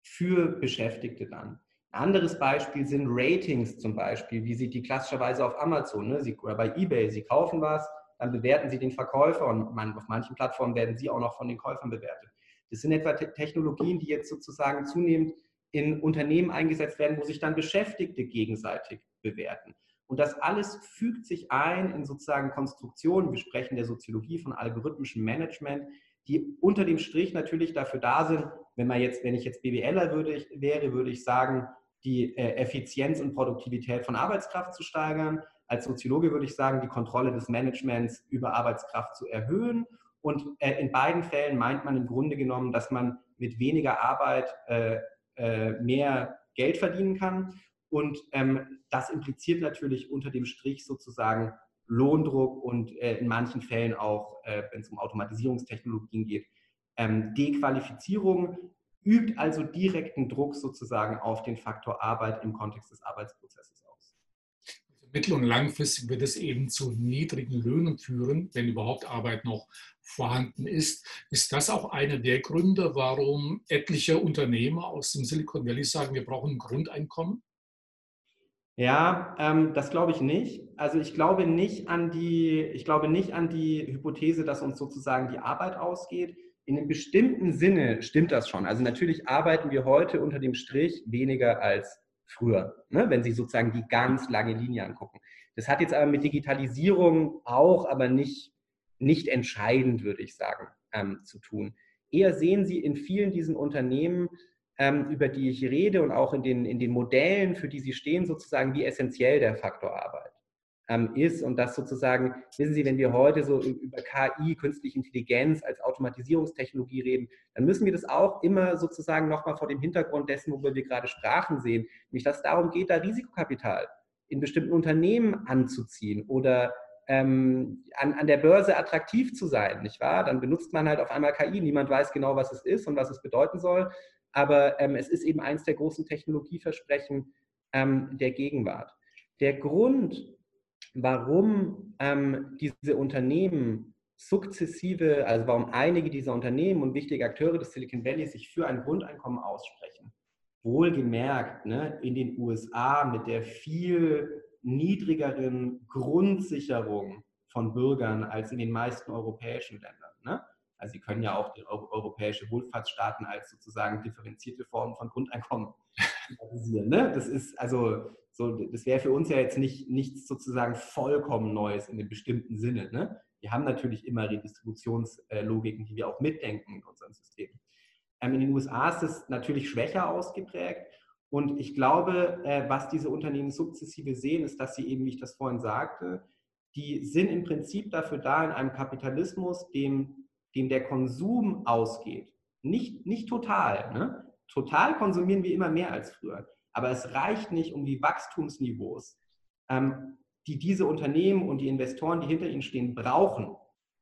für Beschäftigte dann. Ein anderes Beispiel sind Ratings zum Beispiel, wie Sie die klassischerweise auf Amazon ne, Sie, oder bei eBay, Sie kaufen was, dann bewerten Sie den Verkäufer und man, auf manchen Plattformen werden Sie auch noch von den Käufern bewertet. Das sind etwa Technologien, die jetzt sozusagen zunehmend in Unternehmen eingesetzt werden, wo sich dann Beschäftigte gegenseitig bewerten. Und das alles fügt sich ein in sozusagen Konstruktionen, wir sprechen der Soziologie von algorithmischem Management, die unter dem Strich natürlich dafür da sind, wenn man jetzt, wenn ich jetzt BWLer würde wäre, würde ich sagen, die äh, Effizienz und Produktivität von Arbeitskraft zu steigern. Als Soziologe würde ich sagen, die Kontrolle des Managements über Arbeitskraft zu erhöhen. Und äh, in beiden Fällen meint man im Grunde genommen, dass man mit weniger Arbeit äh, äh mehr Geld verdienen kann. Und ähm, das impliziert natürlich unter dem Strich sozusagen Lohndruck und äh, in manchen Fällen auch, äh, wenn es um Automatisierungstechnologien geht, ähm, Dequalifizierung, übt also direkten Druck sozusagen auf den Faktor Arbeit im Kontext des Arbeitsprozesses mittel- und langfristig wird es eben zu niedrigen Löhnen führen, wenn überhaupt Arbeit noch vorhanden ist. Ist das auch einer der Gründe, warum etliche Unternehmer aus dem Silicon Valley sagen, wir brauchen ein Grundeinkommen? Ja, ähm, das glaube ich nicht. Also ich glaube nicht an die, ich glaube nicht an die Hypothese, dass uns sozusagen die Arbeit ausgeht. In einem bestimmten Sinne stimmt das schon. Also natürlich arbeiten wir heute unter dem Strich weniger als früher, ne? wenn Sie sozusagen die ganz lange Linie angucken. Das hat jetzt aber mit Digitalisierung auch, aber nicht, nicht entscheidend, würde ich sagen, ähm, zu tun. Eher sehen Sie in vielen diesen Unternehmen ähm, über die ich rede und auch in den, in den Modellen, für die sie stehen, sozusagen, wie essentiell der Faktor Arbeit ähm, ist. Und das sozusagen, wissen Sie, wenn wir heute so über KI, künstliche Intelligenz als Automatisierungstechnologie reden, dann müssen wir das auch immer sozusagen nochmal vor dem Hintergrund dessen, worüber wir gerade sprachen, sehen. Nämlich, dass es darum geht, da Risikokapital in bestimmten Unternehmen anzuziehen oder ähm, an, an der Börse attraktiv zu sein, nicht wahr? Dann benutzt man halt auf einmal KI, niemand weiß genau, was es ist und was es bedeuten soll aber ähm, es ist eben eins der großen Technologieversprechen ähm, der Gegenwart. Der Grund, warum ähm, diese Unternehmen sukzessive, also warum einige dieser Unternehmen und wichtige Akteure des Silicon Valley sich für ein Grundeinkommen aussprechen, wohlgemerkt ne, in den USA mit der viel niedrigeren Grundsicherung von Bürgern als in den meisten europäischen Ländern. Ne? Also Sie können ja auch die europäische Wohlfahrtsstaaten als sozusagen differenzierte Form von Grundeinkommen analysieren. Ne? Das ist also so, das wäre für uns ja jetzt nicht nichts sozusagen vollkommen Neues in einem bestimmten Sinne. Ne? Wir haben natürlich immer Redistributionslogiken, die wir auch mitdenken in unserem System. Ähm, in den USA ist es natürlich schwächer ausgeprägt. Und ich glaube, äh, was diese Unternehmen sukzessive sehen, ist, dass sie eben, wie ich das vorhin sagte, die sind im Prinzip dafür da, in einem Kapitalismus, dem den der Konsum ausgeht, nicht, nicht total, ne? Total konsumieren wir immer mehr als früher, aber es reicht nicht, um die Wachstumsniveaus, ähm, die diese Unternehmen und die Investoren, die hinter ihnen stehen, brauchen,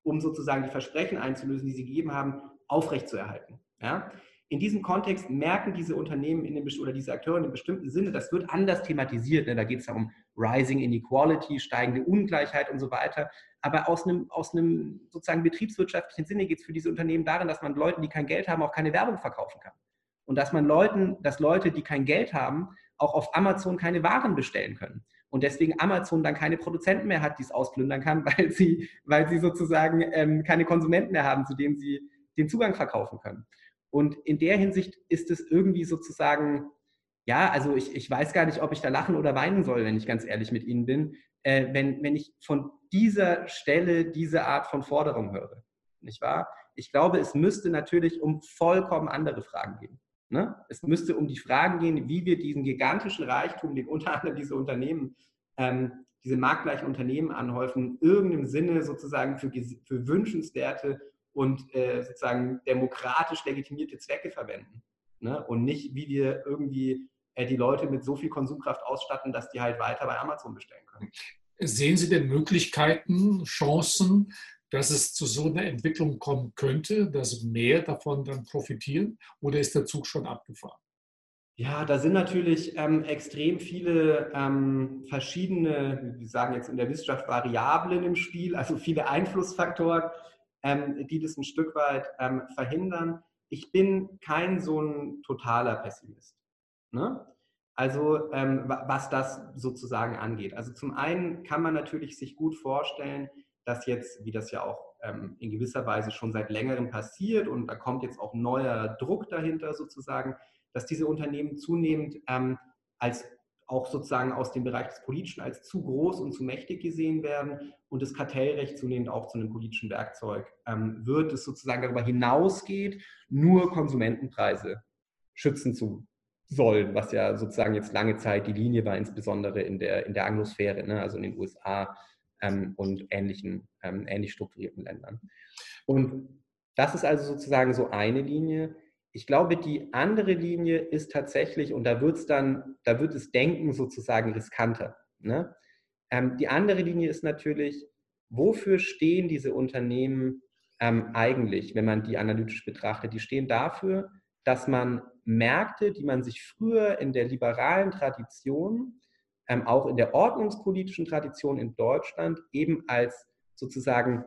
um sozusagen die Versprechen einzulösen, die sie gegeben haben, aufrechtzuerhalten. Ja? In diesem Kontext merken diese Unternehmen in dem, oder diese Akteure in einem bestimmten Sinne, das wird anders thematisiert. Ne? Da geht es ja um Rising Inequality, steigende Ungleichheit und so weiter. Aber aus einem, aus einem sozusagen betriebswirtschaftlichen Sinne geht es für diese Unternehmen darin, dass man Leuten, die kein Geld haben, auch keine Werbung verkaufen kann. Und dass man Leuten, dass Leute, die kein Geld haben, auch auf Amazon keine Waren bestellen können und deswegen Amazon dann keine Produzenten mehr hat, die es ausplündern kann, weil sie, weil sie sozusagen ähm, keine Konsumenten mehr haben, zu denen sie den Zugang verkaufen können. Und in der Hinsicht ist es irgendwie sozusagen, ja, also ich, ich weiß gar nicht, ob ich da lachen oder weinen soll, wenn ich ganz ehrlich mit Ihnen bin, äh, wenn, wenn ich von dieser Stelle diese Art von Forderung höre. Nicht wahr? Ich glaube, es müsste natürlich um vollkommen andere Fragen gehen. Ne? Es müsste um die Fragen gehen, wie wir diesen gigantischen Reichtum, den unter anderem diese Unternehmen, ähm, diese marktgleichen Unternehmen anhäufen, in irgendeinem Sinne sozusagen für, für wünschenswerte und äh, sozusagen demokratisch legitimierte Zwecke verwenden. Ne? Und nicht, wie wir irgendwie äh, die Leute mit so viel Konsumkraft ausstatten, dass die halt weiter bei Amazon bestellen können. Sehen Sie denn Möglichkeiten, Chancen, dass es zu so einer Entwicklung kommen könnte, dass mehr davon dann profitieren? Oder ist der Zug schon abgefahren? Ja, da sind natürlich ähm, extrem viele ähm, verschiedene, wir sagen jetzt in der Wissenschaft Variablen im Spiel, also viele Einflussfaktoren, ähm, die das ein Stück weit ähm, verhindern. Ich bin kein so ein totaler Pessimist. Ne? Also ähm, was das sozusagen angeht. Also zum einen kann man natürlich sich gut vorstellen, dass jetzt, wie das ja auch ähm, in gewisser Weise schon seit längerem passiert und da kommt jetzt auch neuer Druck dahinter sozusagen, dass diese Unternehmen zunehmend ähm, als auch sozusagen aus dem Bereich des Politischen als zu groß und zu mächtig gesehen werden und das Kartellrecht zunehmend auch zu einem politischen Werkzeug ähm, wird, das sozusagen darüber hinausgeht, nur Konsumentenpreise schützen zu sollen, was ja sozusagen jetzt lange Zeit die Linie war, insbesondere in der, in der Anglosphäre, ne, also in den USA ähm, und ähnlichen, ähm, ähnlich strukturierten Ländern. Und das ist also sozusagen so eine Linie. Ich glaube, die andere Linie ist tatsächlich, und da wird es dann, da wird es Denken sozusagen riskanter. Ne? Ähm, die andere Linie ist natürlich, wofür stehen diese Unternehmen ähm, eigentlich, wenn man die analytisch betrachtet? Die stehen dafür, dass man Märkte, die man sich früher in der liberalen Tradition, ähm, auch in der ordnungspolitischen Tradition in Deutschland, eben als sozusagen,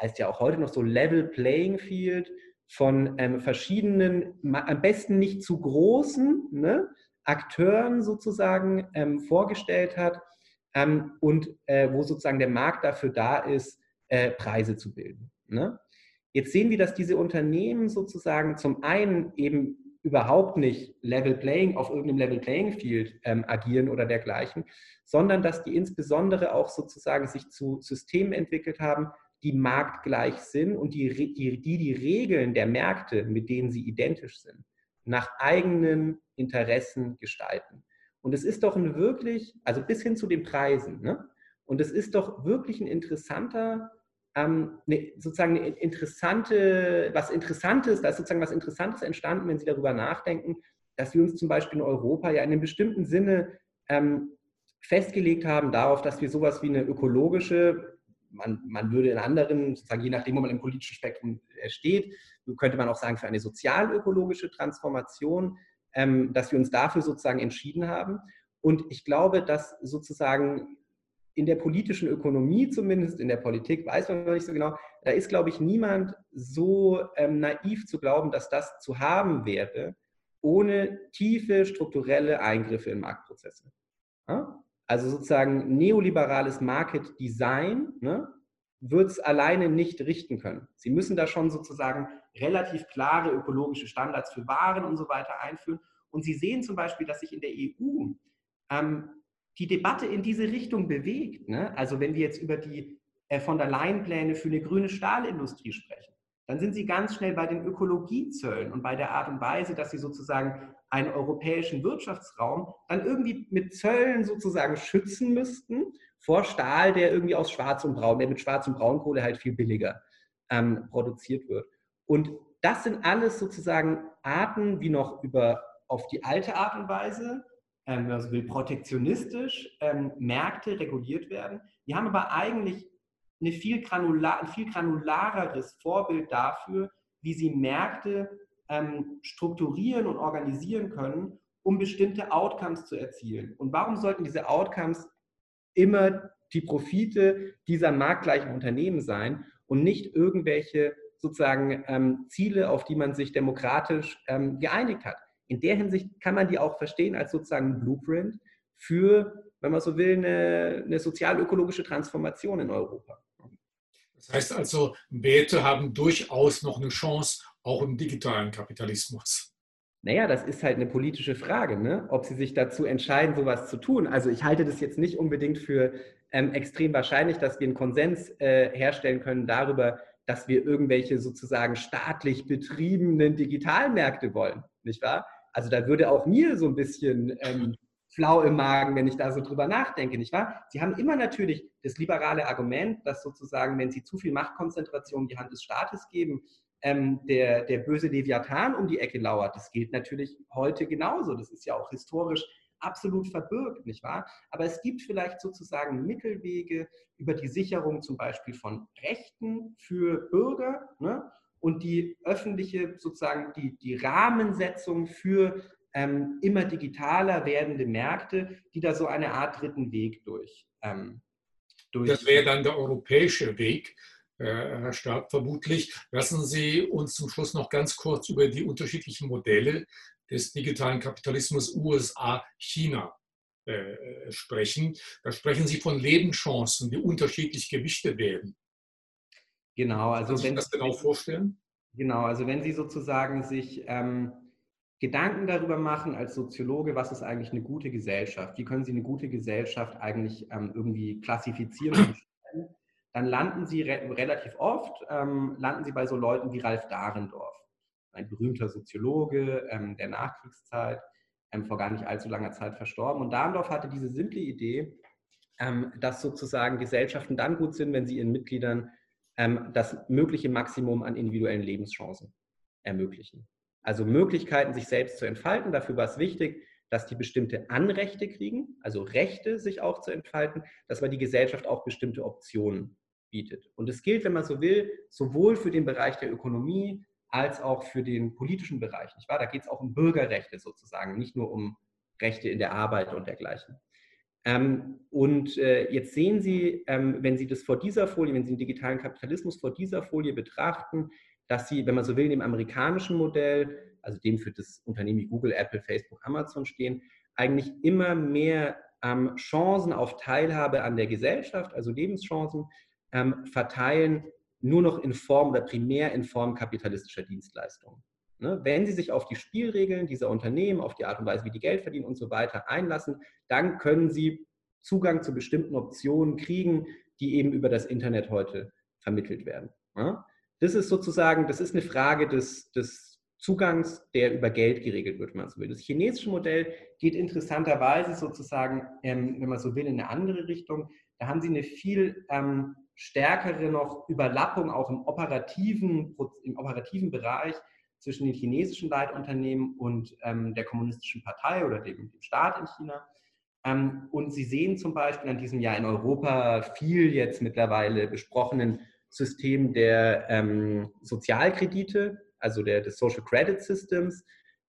heißt ja auch heute noch so Level Playing Field, von ähm, verschiedenen, am besten nicht zu großen ne, Akteuren sozusagen ähm, vorgestellt hat ähm, und äh, wo sozusagen der Markt dafür da ist, äh, Preise zu bilden. Ne? Jetzt sehen wir, dass diese Unternehmen sozusagen zum einen eben überhaupt nicht Level Playing auf irgendeinem Level Playing Field ähm, agieren oder dergleichen, sondern dass die insbesondere auch sozusagen sich zu Systemen entwickelt haben, die marktgleich sind und die, die, die die Regeln der Märkte, mit denen sie identisch sind, nach eigenen Interessen gestalten. Und es ist doch ein wirklich, also bis hin zu den Preisen, ne? und es ist doch wirklich ein interessanter, ähm, ne, sozusagen eine interessante, was Interessantes, da ist sozusagen was Interessantes entstanden, wenn Sie darüber nachdenken, dass wir uns zum Beispiel in Europa ja in einem bestimmten Sinne ähm, festgelegt haben darauf, dass wir sowas wie eine ökologische man, man würde in anderen, sozusagen je nachdem, wo man im politischen Spektrum steht, könnte man auch sagen, für eine sozialökologische Transformation, ähm, dass wir uns dafür sozusagen entschieden haben. Und ich glaube, dass sozusagen in der politischen Ökonomie zumindest, in der Politik, weiß man noch nicht so genau, da ist, glaube ich, niemand so ähm, naiv zu glauben, dass das zu haben wäre, ohne tiefe strukturelle Eingriffe in Marktprozesse. Ja? Also sozusagen neoliberales Market Design ne, wird es alleine nicht richten können. Sie müssen da schon sozusagen relativ klare ökologische Standards für Waren und so weiter einführen. Und Sie sehen zum Beispiel, dass sich in der EU ähm, die Debatte in diese Richtung bewegt. Ne? Also wenn wir jetzt über die äh, von der Leyen-Pläne für eine grüne Stahlindustrie sprechen, dann sind Sie ganz schnell bei den Ökologiezöllen und bei der Art und Weise, dass Sie sozusagen einen europäischen Wirtschaftsraum dann irgendwie mit Zöllen sozusagen schützen müssten vor Stahl, der irgendwie aus Schwarz und Braun, der mit Schwarz und Braunkohle halt viel billiger ähm, produziert wird. Und das sind alles sozusagen Arten, wie noch über auf die alte Art und Weise, ähm, also will protektionistisch ähm, Märkte reguliert werden. Die haben aber eigentlich eine viel granular, ein viel granulareres Vorbild dafür, wie sie Märkte ähm, strukturieren und organisieren können, um bestimmte Outcomes zu erzielen. Und warum sollten diese Outcomes immer die Profite dieser marktgleichen Unternehmen sein und nicht irgendwelche sozusagen ähm, Ziele, auf die man sich demokratisch ähm, geeinigt hat. In der Hinsicht kann man die auch verstehen als sozusagen Blueprint für, wenn man so will, eine, eine sozial-ökologische Transformation in Europa. Das heißt also, Werte haben durchaus noch eine Chance, auch im digitalen Kapitalismus. Naja, das ist halt eine politische Frage, ne? ob sie sich dazu entscheiden, sowas zu tun. Also ich halte das jetzt nicht unbedingt für ähm, extrem wahrscheinlich, dass wir einen Konsens äh, herstellen können darüber, dass wir irgendwelche sozusagen staatlich betriebenen Digitalmärkte wollen, nicht wahr? Also da würde auch mir so ein bisschen ähm, flau im Magen, wenn ich da so drüber nachdenke, nicht wahr? Sie haben immer natürlich das liberale Argument, dass sozusagen, wenn Sie zu viel Machtkonzentration in die Hand des Staates geben, ähm, der, der böse Leviathan um die Ecke lauert. Das gilt natürlich heute genauso. Das ist ja auch historisch absolut verbirgt, nicht wahr? Aber es gibt vielleicht sozusagen Mittelwege über die Sicherung zum Beispiel von Rechten für Bürger ne? Und die öffentliche sozusagen die, die Rahmensetzung für ähm, immer digitaler werdende Märkte, die da so eine Art dritten Weg durch. Ähm, durch das wäre dann der europäische Weg, äh, Herr Stab, vermutlich. Lassen Sie uns zum Schluss noch ganz kurz über die unterschiedlichen Modelle des digitalen Kapitalismus USA, China äh, sprechen. Da sprechen Sie von Lebenschancen, die unterschiedlich gewichtet werden. Genau, also wenn Sie das genau vorstellen? Genau, also wenn Sie sozusagen sich ähm, Gedanken darüber machen als Soziologe, was ist eigentlich eine gute Gesellschaft? Wie können Sie eine gute Gesellschaft eigentlich ähm, irgendwie klassifizieren dann landen sie re relativ oft, ähm, landen sie bei so Leuten wie Ralf Dahrendorf, ein berühmter Soziologe ähm, der Nachkriegszeit, ähm, vor gar nicht allzu langer Zeit verstorben. Und Dahrendorf hatte diese simple Idee, ähm, dass sozusagen Gesellschaften dann gut sind, wenn sie ihren Mitgliedern ähm, das mögliche Maximum an individuellen Lebenschancen ermöglichen. Also Möglichkeiten, sich selbst zu entfalten. Dafür war es wichtig, dass die bestimmte Anrechte kriegen, also Rechte, sich auch zu entfalten, dass aber die Gesellschaft auch bestimmte Optionen bietet. Und es gilt, wenn man so will, sowohl für den Bereich der Ökonomie als auch für den politischen Bereich. Nicht wahr? Da geht es auch um Bürgerrechte sozusagen, nicht nur um Rechte in der Arbeit und dergleichen. Ähm, und äh, jetzt sehen Sie, ähm, wenn Sie das vor dieser Folie, wenn Sie den digitalen Kapitalismus vor dieser Folie betrachten, dass Sie, wenn man so will, dem amerikanischen Modell, also dem für das Unternehmen wie Google, Apple, Facebook, Amazon stehen, eigentlich immer mehr ähm, Chancen auf Teilhabe an der Gesellschaft, also Lebenschancen, verteilen, nur noch in Form oder primär in Form kapitalistischer Dienstleistungen. Ne? Wenn Sie sich auf die Spielregeln dieser Unternehmen, auf die Art und Weise, wie die Geld verdienen und so weiter einlassen, dann können Sie Zugang zu bestimmten Optionen kriegen, die eben über das Internet heute vermittelt werden. Ne? Das ist sozusagen, das ist eine Frage des, des Zugangs, der über Geld geregelt wird, wenn man so will. Das chinesische Modell geht interessanterweise sozusagen, ähm, wenn man so will, in eine andere Richtung. Da haben Sie eine viel ähm, stärkere noch Überlappung auch im operativen, im operativen Bereich zwischen den chinesischen Leitunternehmen und ähm, der kommunistischen Partei oder dem, dem Staat in China. Ähm, und Sie sehen zum Beispiel an diesem Jahr in Europa viel jetzt mittlerweile besprochenen System der ähm, Sozialkredite, also der, des Social Credit Systems.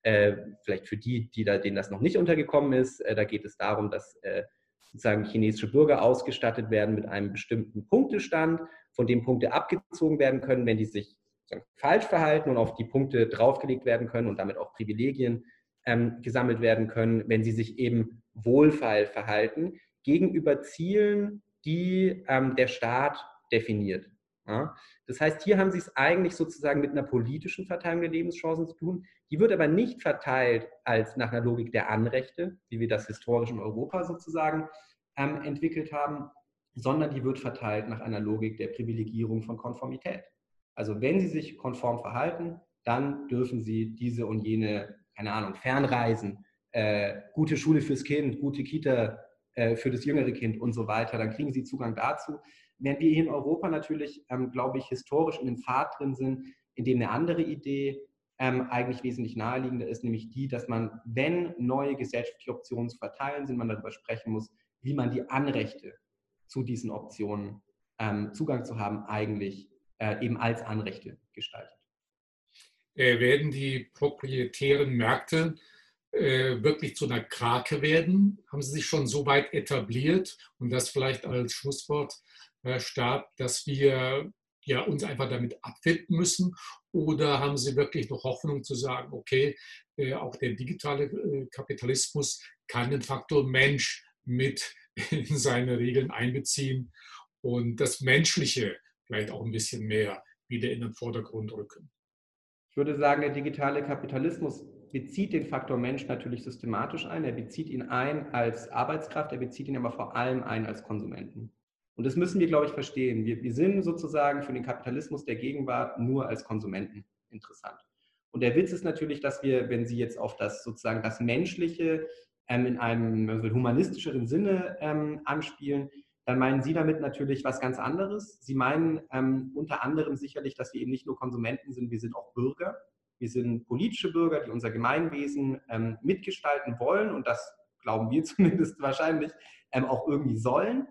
Äh, vielleicht für die, die da, denen das noch nicht untergekommen ist, äh, da geht es darum, dass äh, sozusagen chinesische Bürger ausgestattet werden mit einem bestimmten Punktestand, von dem Punkte abgezogen werden können, wenn die sich falsch verhalten und auf die Punkte draufgelegt werden können und damit auch Privilegien ähm, gesammelt werden können, wenn sie sich eben wohlfeil verhalten, gegenüber Zielen, die ähm, der Staat definiert. Ja? Das heißt, hier haben Sie es eigentlich sozusagen mit einer politischen Verteilung der Lebenschancen zu tun. Die wird aber nicht verteilt als nach einer Logik der Anrechte, wie wir das historisch in Europa sozusagen ähm, entwickelt haben, sondern die wird verteilt nach einer Logik der Privilegierung von Konformität. Also wenn Sie sich konform verhalten, dann dürfen Sie diese und jene, keine Ahnung, Fernreisen, äh, gute Schule fürs Kind, gute Kita äh, für das jüngere Kind und so weiter, dann kriegen Sie Zugang dazu. Während wir hier in Europa natürlich, ähm, glaube ich, historisch in den Pfad drin sind, in dem eine andere Idee ähm, eigentlich wesentlich naheliegender ist, nämlich die, dass man, wenn neue gesellschaftliche Optionen zu verteilen sind, man darüber sprechen muss, wie man die Anrechte zu diesen Optionen ähm, Zugang zu haben, eigentlich äh, eben als Anrechte gestaltet. Äh, werden die proprietären Märkte äh, wirklich zu einer Krake werden? Haben sie sich schon so weit etabliert und das vielleicht als Schlusswort, Herr Stab, dass wir ja, uns einfach damit abfinden müssen? Oder haben Sie wirklich noch Hoffnung zu sagen, okay, äh, auch der digitale äh, Kapitalismus kann den Faktor Mensch mit in seine Regeln einbeziehen und das Menschliche vielleicht auch ein bisschen mehr wieder in den Vordergrund rücken? Ich würde sagen, der digitale Kapitalismus bezieht den Faktor Mensch natürlich systematisch ein. Er bezieht ihn ein als Arbeitskraft, er bezieht ihn aber vor allem ein als Konsumenten. Und das müssen wir, glaube ich, verstehen. Wir, wir sind sozusagen für den Kapitalismus der Gegenwart nur als Konsumenten interessant. Und der Witz ist natürlich, dass wir, wenn Sie jetzt auf das sozusagen das Menschliche ähm, in einem humanistischeren Sinne ähm, anspielen, dann meinen Sie damit natürlich was ganz anderes. Sie meinen ähm, unter anderem sicherlich, dass wir eben nicht nur Konsumenten sind, wir sind auch Bürger. Wir sind politische Bürger, die unser Gemeinwesen ähm, mitgestalten wollen und das glauben wir zumindest wahrscheinlich ähm, auch irgendwie sollen.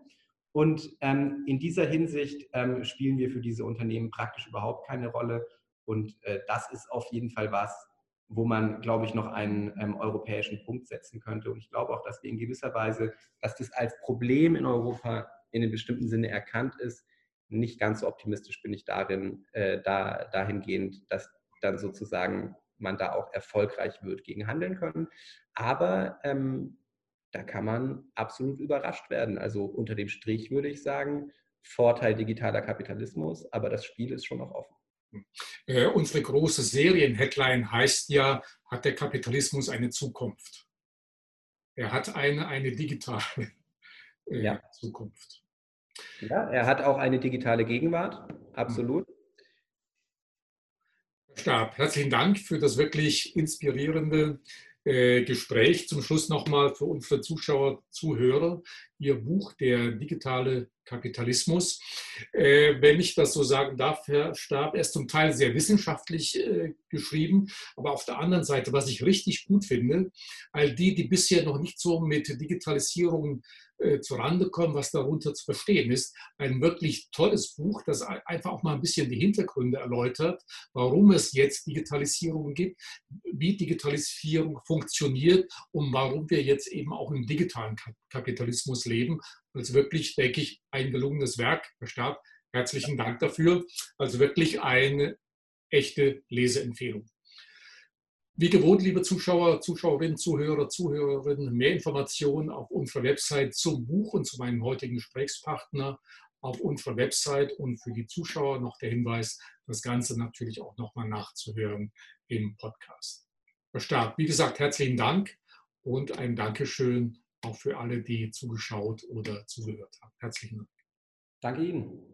Und ähm, in dieser Hinsicht ähm, spielen wir für diese Unternehmen praktisch überhaupt keine Rolle. Und äh, das ist auf jeden Fall was, wo man, glaube ich, noch einen ähm, europäischen Punkt setzen könnte. Und ich glaube auch, dass wir in gewisser Weise, dass das als Problem in Europa in einem bestimmten Sinne erkannt ist. Nicht ganz so optimistisch bin ich darin, äh, da, dahingehend, dass dann sozusagen man da auch erfolgreich wird gegen handeln können. Aber ähm, da kann man absolut überrascht werden. Also unter dem Strich würde ich sagen, Vorteil digitaler Kapitalismus, aber das Spiel ist schon noch offen. Äh, unsere große Serien-Headline heißt ja, hat der Kapitalismus eine Zukunft? Er hat eine, eine digitale äh, ja. Zukunft. Ja, er hat auch eine digitale Gegenwart, absolut. Stab, herzlichen Dank für das wirklich inspirierende äh, Gespräch. Zum Schluss nochmal für unsere Zuschauer, Zuhörer, Ihr Buch, der digitale Kapitalismus. Äh, wenn ich das so sagen darf, Herr Stab, er ist zum Teil sehr wissenschaftlich äh, geschrieben, aber auf der anderen Seite, was ich richtig gut finde, all die, die bisher noch nicht so mit Digitalisierung äh, zurande kommen, was darunter zu verstehen ist. Ein wirklich tolles Buch, das einfach auch mal ein bisschen die Hintergründe erläutert, warum es jetzt Digitalisierung gibt, wie Digitalisierung funktioniert und warum wir jetzt eben auch im digitalen Kapitalismus leben. Also wirklich, denke ich, ein gelungenes Werk. Herr Stab, herzlichen Dank dafür. Also wirklich eine echte Leseempfehlung. Wie gewohnt, liebe Zuschauer, Zuschauerinnen, Zuhörer, Zuhörerinnen, mehr Informationen auf unserer Website zum Buch und zu meinem heutigen Gesprächspartner auf unserer Website und für die Zuschauer noch der Hinweis, das Ganze natürlich auch nochmal nachzuhören im Podcast. Herr Stark, wie gesagt, herzlichen Dank und ein Dankeschön auch für alle, die zugeschaut oder zugehört haben. Herzlichen Dank. Danke Ihnen.